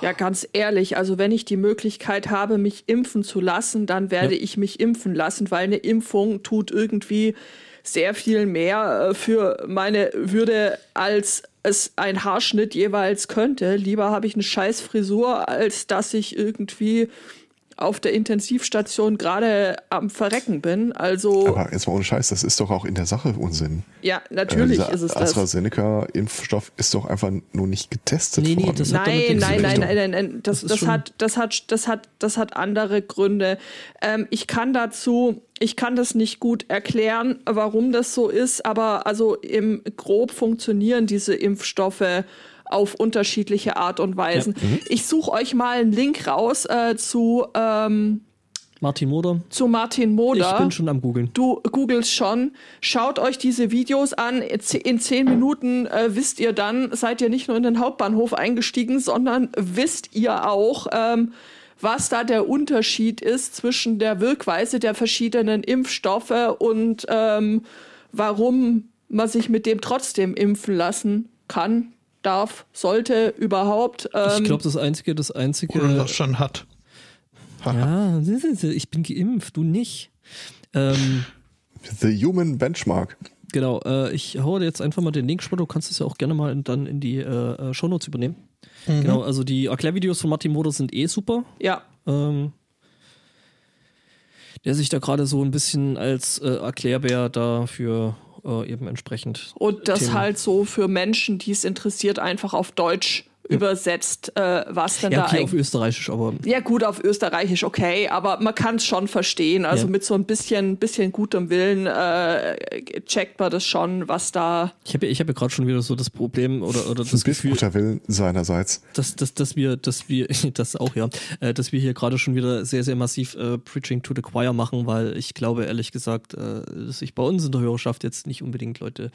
Ja, ganz ehrlich, also wenn ich die Möglichkeit habe, mich impfen zu lassen, dann werde Ja. ich mich impfen lassen, weil eine Impfung tut irgendwie sehr viel mehr äh, für meine Würde, als es ein Haarschnitt jeweils könnte. Lieber habe ich eine scheiß Frisur, als dass ich irgendwie auf der Intensivstation gerade am Verrecken bin. Also Aber jetzt mal ohne Scheiß, das ist doch auch in der Sache Unsinn. ja, Äh, natürlich dieser ist es das. AstraZeneca-Impfstoff ist doch einfach nur nicht getestet Nee, nee, worden. das hat Nein, nein, nein, nein, nein, nein, das, Das das, hat, das hat, das hat, das hat andere Gründe. Ähm, ich kann dazu, ich kann das nicht gut erklären, warum das so ist, aber also im grob funktionieren diese Impfstoffe auf unterschiedliche Art und Weisen. Mhm. Ich suche euch mal einen Link raus äh, zu, ähm, Martin Moder. zu Martin Moder. Ich bin schon am googeln. Du googelst schon. Schaut euch diese Videos an. In zehn Minuten äh, wisst ihr dann, seid ihr nicht nur in den Hauptbahnhof eingestiegen, sondern wisst ihr auch, ähm, was da der Unterschied ist zwischen der Wirkweise der verschiedenen Impfstoffe und ähm, warum man sich mit dem trotzdem impfen lassen kann, darf, sollte überhaupt. Ähm, Ich glaube, das einzige, das einzige. Oder das schon hat. ja, ich bin geimpft, du nicht. Ähm, The Human Benchmark. genau, äh, ich hau dir jetzt einfach mal den Link, Sport, du kannst es ja auch gerne mal in, dann in die äh, äh, Shownotes übernehmen. Genau, also die Erklärvideos von Martin Moder sind eh super. ja, Ähm, der sich da gerade so ein bisschen als äh, Erklärbär dafür äh, eben entsprechend. Und das Themen. halt so für Menschen, die es interessiert, einfach auf Deutsch übersetzt, äh, was denn Ja, da okay, eigentlich. auf Österreichisch, aber Ja, gut, auf Österreichisch okay, aber man kann es schon verstehen. Also Ja. mit so ein bisschen, bisschen gutem Willen äh, checkt man das schon, was da. ich habe ich hab ja gerade schon wieder so das Problem oder, oder das Ein bisschen Gefühl, guter Willen seinerseits. dass, dass, dass wir, dass wir, das auch ja, äh, dass wir hier gerade schon wieder sehr, sehr massiv äh, Preaching to the Choir machen, weil ich glaube, ehrlich gesagt, äh, dass sich bei uns in der Hörerschaft jetzt nicht unbedingt Leute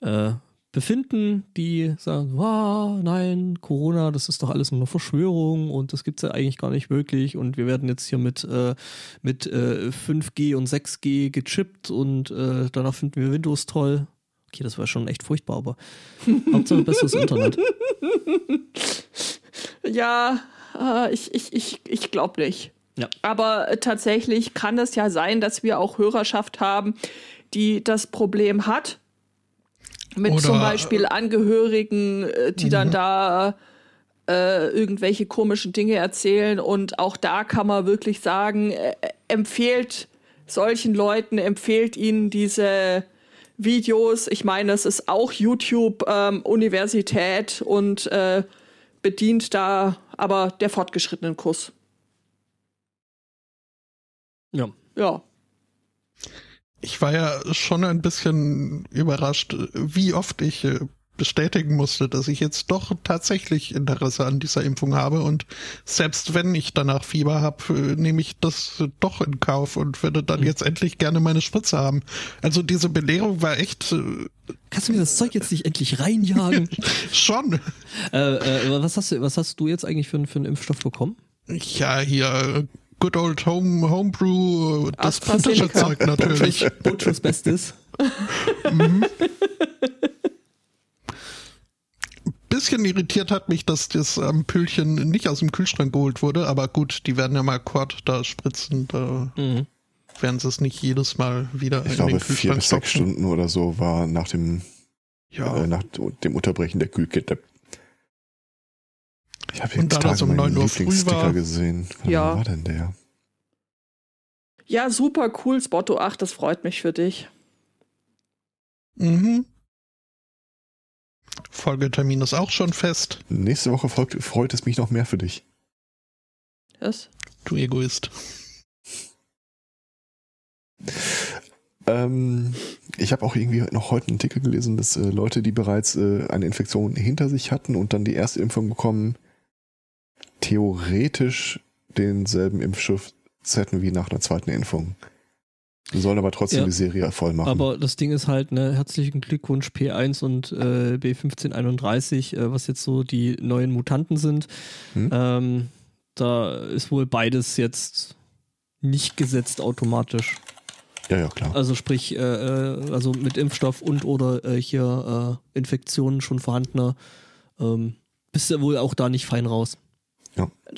äh, befinden, die sagen, wow, nein, Corona, das ist doch alles nur eine Verschwörung und das gibt's ja eigentlich gar nicht wirklich und wir werden jetzt hier mit, äh, mit äh, 5G und 6G gechippt und äh, danach finden wir Windows toll. Okay, das war schon echt furchtbar, aber Hauptsache besseres Internet. Ja, äh, ich, ich, ich, ich glaube nicht. Ja. Aber äh, tatsächlich kann es ja sein, dass wir auch Hörerschaft haben, die das Problem hat. Mit Oder- zum Beispiel Angehörigen, äh, die dann da äh, irgendwelche komischen Dinge erzählen. Und auch da kann man wirklich sagen, äh, empfehlt solchen Leuten, empfehlt ihnen diese Videos. Ich meine, es ist auch YouTube ähm, Universität und äh, bedient da aber der fortgeschrittenen Kurs. Ja. Ja. Ich war ja schon ein bisschen überrascht, wie oft ich äh, bestätigen musste, dass ich jetzt doch tatsächlich Interesse an dieser Impfung habe und selbst wenn ich danach Fieber habe, äh, nehme ich das doch in Kauf und würde dann Mhm. jetzt endlich gerne meine Spritze haben. Also diese Belehrung war echt äh, Kannst du mir das Zeug jetzt nicht endlich reinjagen? schon. äh, äh, was, hast du, was hast du jetzt eigentlich für, einen- für einen Impfstoff bekommen? Ja, hier Good Old Home Homebrew, äh, das britische. Zeug natürlich. Butchers Bestes. Bisschen irritiert hat mich, dass das Ampüllchen nicht aus dem Kühlschrank geholt wurde, aber gut, die werden ja mal Quad da spritzen, da Mhm. werden sie es nicht jedes Mal wieder Ich in glaube, den vier Kühlschrank bis sechs. Stunden oder so war nach dem, Ja, äh, nach dem Unterbrechen der Kühlkette. Ich habe hier Tage das um meinen 9 Uhr früh Lieblingssticker war- gesehen. Ja. Wo war denn der? Ja, super cool, Spotto. Ach, das freut mich für dich. mhm. Folgetermin ist auch schon fest, Nächste Woche folgt, freut es mich noch mehr für dich. Was? du Egoist. Ähm, ich habe auch irgendwie noch heute einen Artikel gelesen, dass äh, Leute, die bereits äh, eine Infektion hinter sich hatten und dann die erste Impfung bekommen, theoretisch denselben Impfschutz hätten wie nach einer zweiten Impfung. Die sollen aber trotzdem Ja. die Serie voll machen. Aber das Ding ist halt, ne, herzlichen Glückwunsch P1 und äh, B1531, äh, was jetzt so die neuen Mutanten sind. Hm? Ähm, da ist wohl beides jetzt nicht gesetzt automatisch. ja, ja, klar. Also sprich, äh, äh, also mit Impfstoff und oder äh, hier äh, Infektionen schon vorhandener, ähm, bist du wohl auch da nicht fein raus.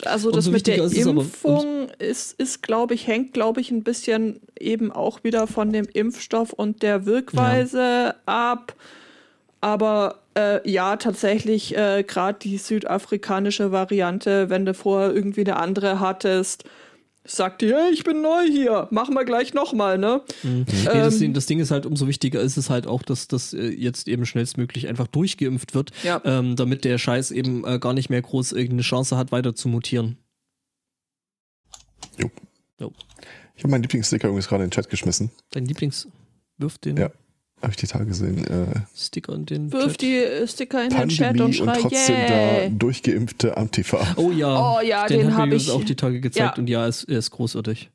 Also das Umso mit der ist Impfung ist, ist glaube ich, hängt, glaube ich, ein bisschen eben auch wieder von dem Impfstoff und der Wirkweise ab. Aber äh, ja, tatsächlich, äh, gerade die südafrikanische Variante, wenn du vorher irgendwie eine andere hattest, sagt die, hey, ich bin neu hier, machen wir gleich nochmal, ne? Nee, das, Ähm, Ding, das Ding ist halt, umso wichtiger ist es halt auch, dass das äh, jetzt eben schnellstmöglich einfach durchgeimpft wird, Ja. ähm, damit der Scheiß eben äh, gar nicht mehr groß irgendeine Chance hat, weiter zu mutieren. Ich habe meinen Lieblingssticker übrigens gerade in den Chat geschmissen. Dein Lieblings... Wirf den Ja. Habe ich die Tage gesehen. Äh, Sticker in den Wirf Chat. die äh, Sticker in den Chat und Pandemie und schrei, trotzdem da yeah. durchgeimpfte Antifa. Oh ja, Oh ja, den, den hat habe mir ich. auch die Tage gezeigt Ja. und ja, er ist, er ist großartig.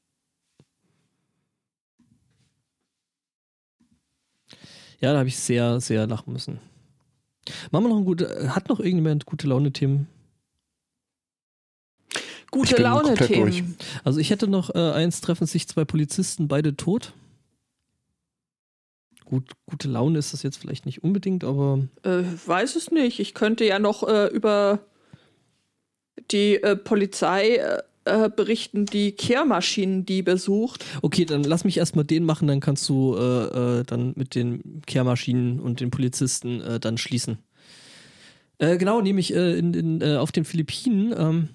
Ja, da habe ich sehr, sehr lachen müssen. Machen wir noch ein gute, hat noch irgendjemand gute Laune-Themen? Gute Laune-Themen. Also ich hätte noch äh, eins, treffen sich zwei Polizisten, beide tot. Gut, gute Laune ist das jetzt vielleicht nicht unbedingt, aber Äh, weiß es nicht. Ich könnte ja noch äh, über die äh, Polizei äh, äh, berichten, die Kehrmaschinendiebe sucht. okay, dann lass mich erstmal den machen, dann kannst du äh, dann mit den Kehrmaschinen und den Polizisten dann schließen. Genau, nämlich in, in, auf den Philippinen ähm,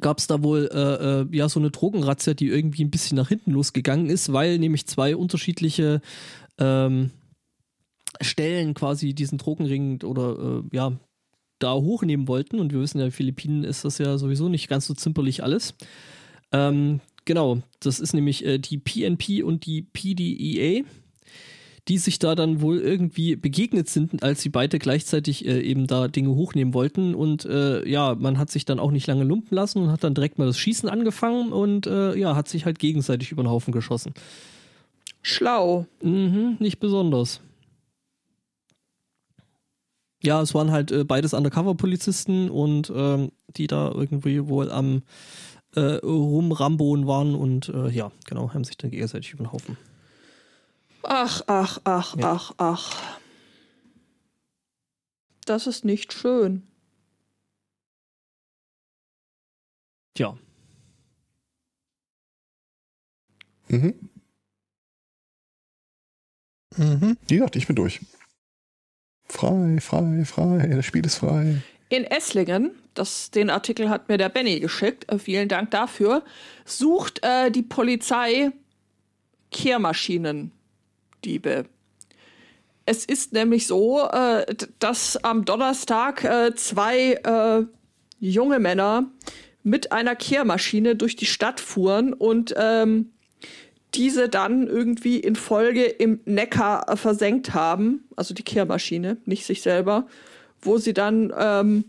gab es da wohl äh, ja so eine Drogenrazzia, die irgendwie ein bisschen nach hinten losgegangen ist, weil nämlich zwei unterschiedliche ähm, Stellen quasi diesen Drogenring oder äh, ja da hochnehmen wollten und wir wissen ja, in den Philippinen ist das ja sowieso nicht ganz so zimperlich alles. Ähm, genau, das ist nämlich äh, die PNP und die PDEA, die sich da dann wohl irgendwie begegnet sind, als sie beide gleichzeitig äh, eben da Dinge hochnehmen wollten. Und äh, ja, man hat sich dann auch nicht lange lumpen lassen und hat dann direkt mal das Schießen angefangen und äh, ja, hat sich halt gegenseitig über den Haufen geschossen. Schlau. Mhm, nicht besonders. Ja, es waren halt äh, beides Undercover-Polizisten und ähm, die da irgendwie wohl am äh, Rumramboen waren und äh, ja, genau, haben sich dann gegenseitig über den Haufen. Ach, ach, ach, Ja. ach, ach. Das ist nicht schön. Tja, Mhm. Mhm. Wie gesagt, ich bin durch. Frei, frei, frei. Das Spiel ist frei. In Esslingen, das, den Artikel hat mir der Benny geschickt, äh, vielen Dank dafür, sucht äh, die Polizei Kehrmaschinendiebe. Es ist nämlich so, äh, dass am Donnerstag äh, zwei äh, junge Männer mit einer Kehrmaschine durch die Stadt fuhren und ähm, diese dann irgendwie in Folge im Neckar äh, versenkt haben, also die Kehrmaschine, nicht sich selber, wo sie dann ähm,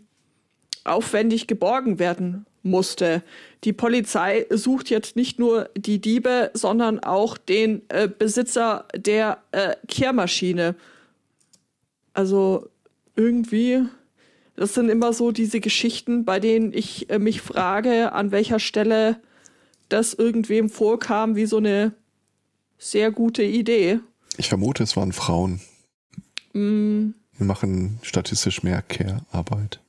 aufwendig geborgen werden musste. Die Polizei sucht jetzt nicht nur die Diebe, sondern auch den äh, Besitzer der äh, Kehrmaschine. Also irgendwie, das sind immer so diese Geschichten, bei denen ich äh, mich frage, an welcher Stelle das irgendwem vorkam wie so eine sehr gute Idee. Ich vermute, es waren Frauen. Mm. Wir machen statistisch mehr Care-Arbeit.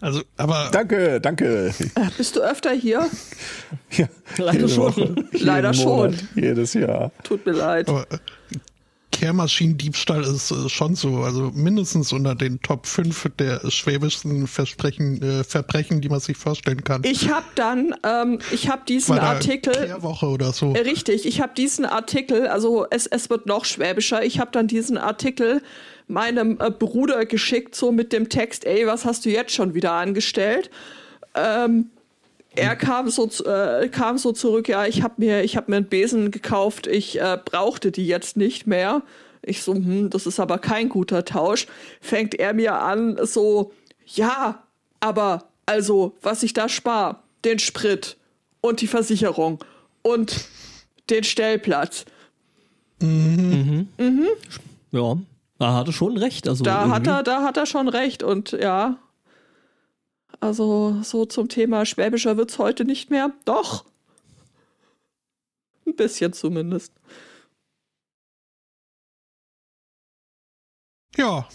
Also, aber Danke, danke. Äh, Bist du öfter hier? Ja, Leider schon. Woche, Leider schon. Monat, jedes Jahr. Tut mir leid. Aber äh, Kehrmaschinendiebstahl ist äh, schon so, also mindestens unter den Top 5 der schwäbischsten Versprechen, äh, Verbrechen, die man sich vorstellen kann. Ich habe dann, ähm, ich habe diesen Artikel. Kehrwoche oder so. Äh, Richtig, ich habe diesen Artikel, also es, es wird noch schwäbischer, ich habe dann diesen Artikel meinem äh, Bruder geschickt, so mit dem Text, ey, was hast du jetzt schon wieder angestellt? Ähm, er kam so, äh, kam so zurück, ja, ich habe mir, ich hab mir einen Besen gekauft, ich äh, brauchte die jetzt nicht mehr. Ich so, hm, das ist aber kein guter Tausch. Fängt er mir an, so, ja, aber also, was ich da spar, den Sprit und die Versicherung und den Stellplatz. Ja, da hat er schon recht. Also Da hat er, da hat er schon recht und ja. Also so zum Thema schwäbischer wird's heute nicht mehr. Doch. Ein bisschen zumindest. Ja.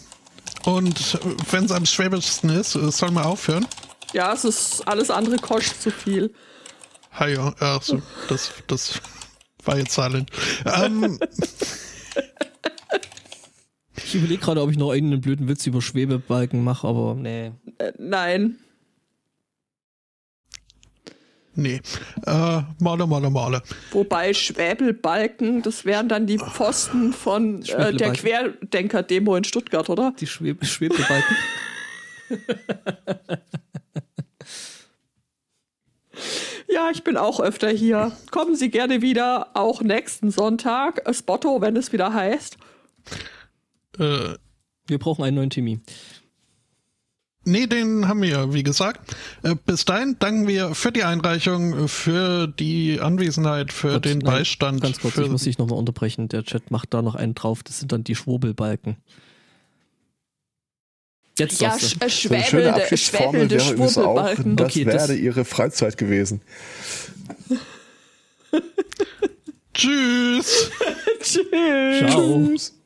Und wenn es am schwäbischsten ist, äh, soll man aufhören. Ja, es ist alles andere kostet zu viel. Ha ja, ach so, das, das war jetzt silent. Ähm, Ich überlege gerade, ob ich noch irgendeinen blöden Witz über Schwebebalken mache, aber nee. Äh, nein. Nee. Äh, male, male, male. Wobei Schwäbelbalken, das wären dann die Pfosten von äh, der Schwäbelbalken. Querdenker-Demo in Stuttgart, oder? Die Schweb Schwebebalken. Ja, ich bin auch öfter hier. Kommen Sie gerne wieder, auch nächsten Sonntag. Spotto, wenn es wieder heißt. Äh, Wir brauchen einen neuen Timmy. Nee, den haben wir, wie gesagt. Äh, bis dahin danken wir für die Einreichung, für die Anwesenheit, für Gott, den nein, Beistand. Ganz kurz, ich muss dich nochmal unterbrechen. Der Chat macht da noch einen drauf. Das sind dann die Schwurbelbalken. Jetzt Ja, sch äh, So eine schöne schwäbelnde, Abschiedsformel schwäbelnde wäre übrigens auch, Schwurbelbalken. das Okay, das- wäre ihre Freizeit gewesen. Tschüss! Tschüss. Ciao. Tschüss.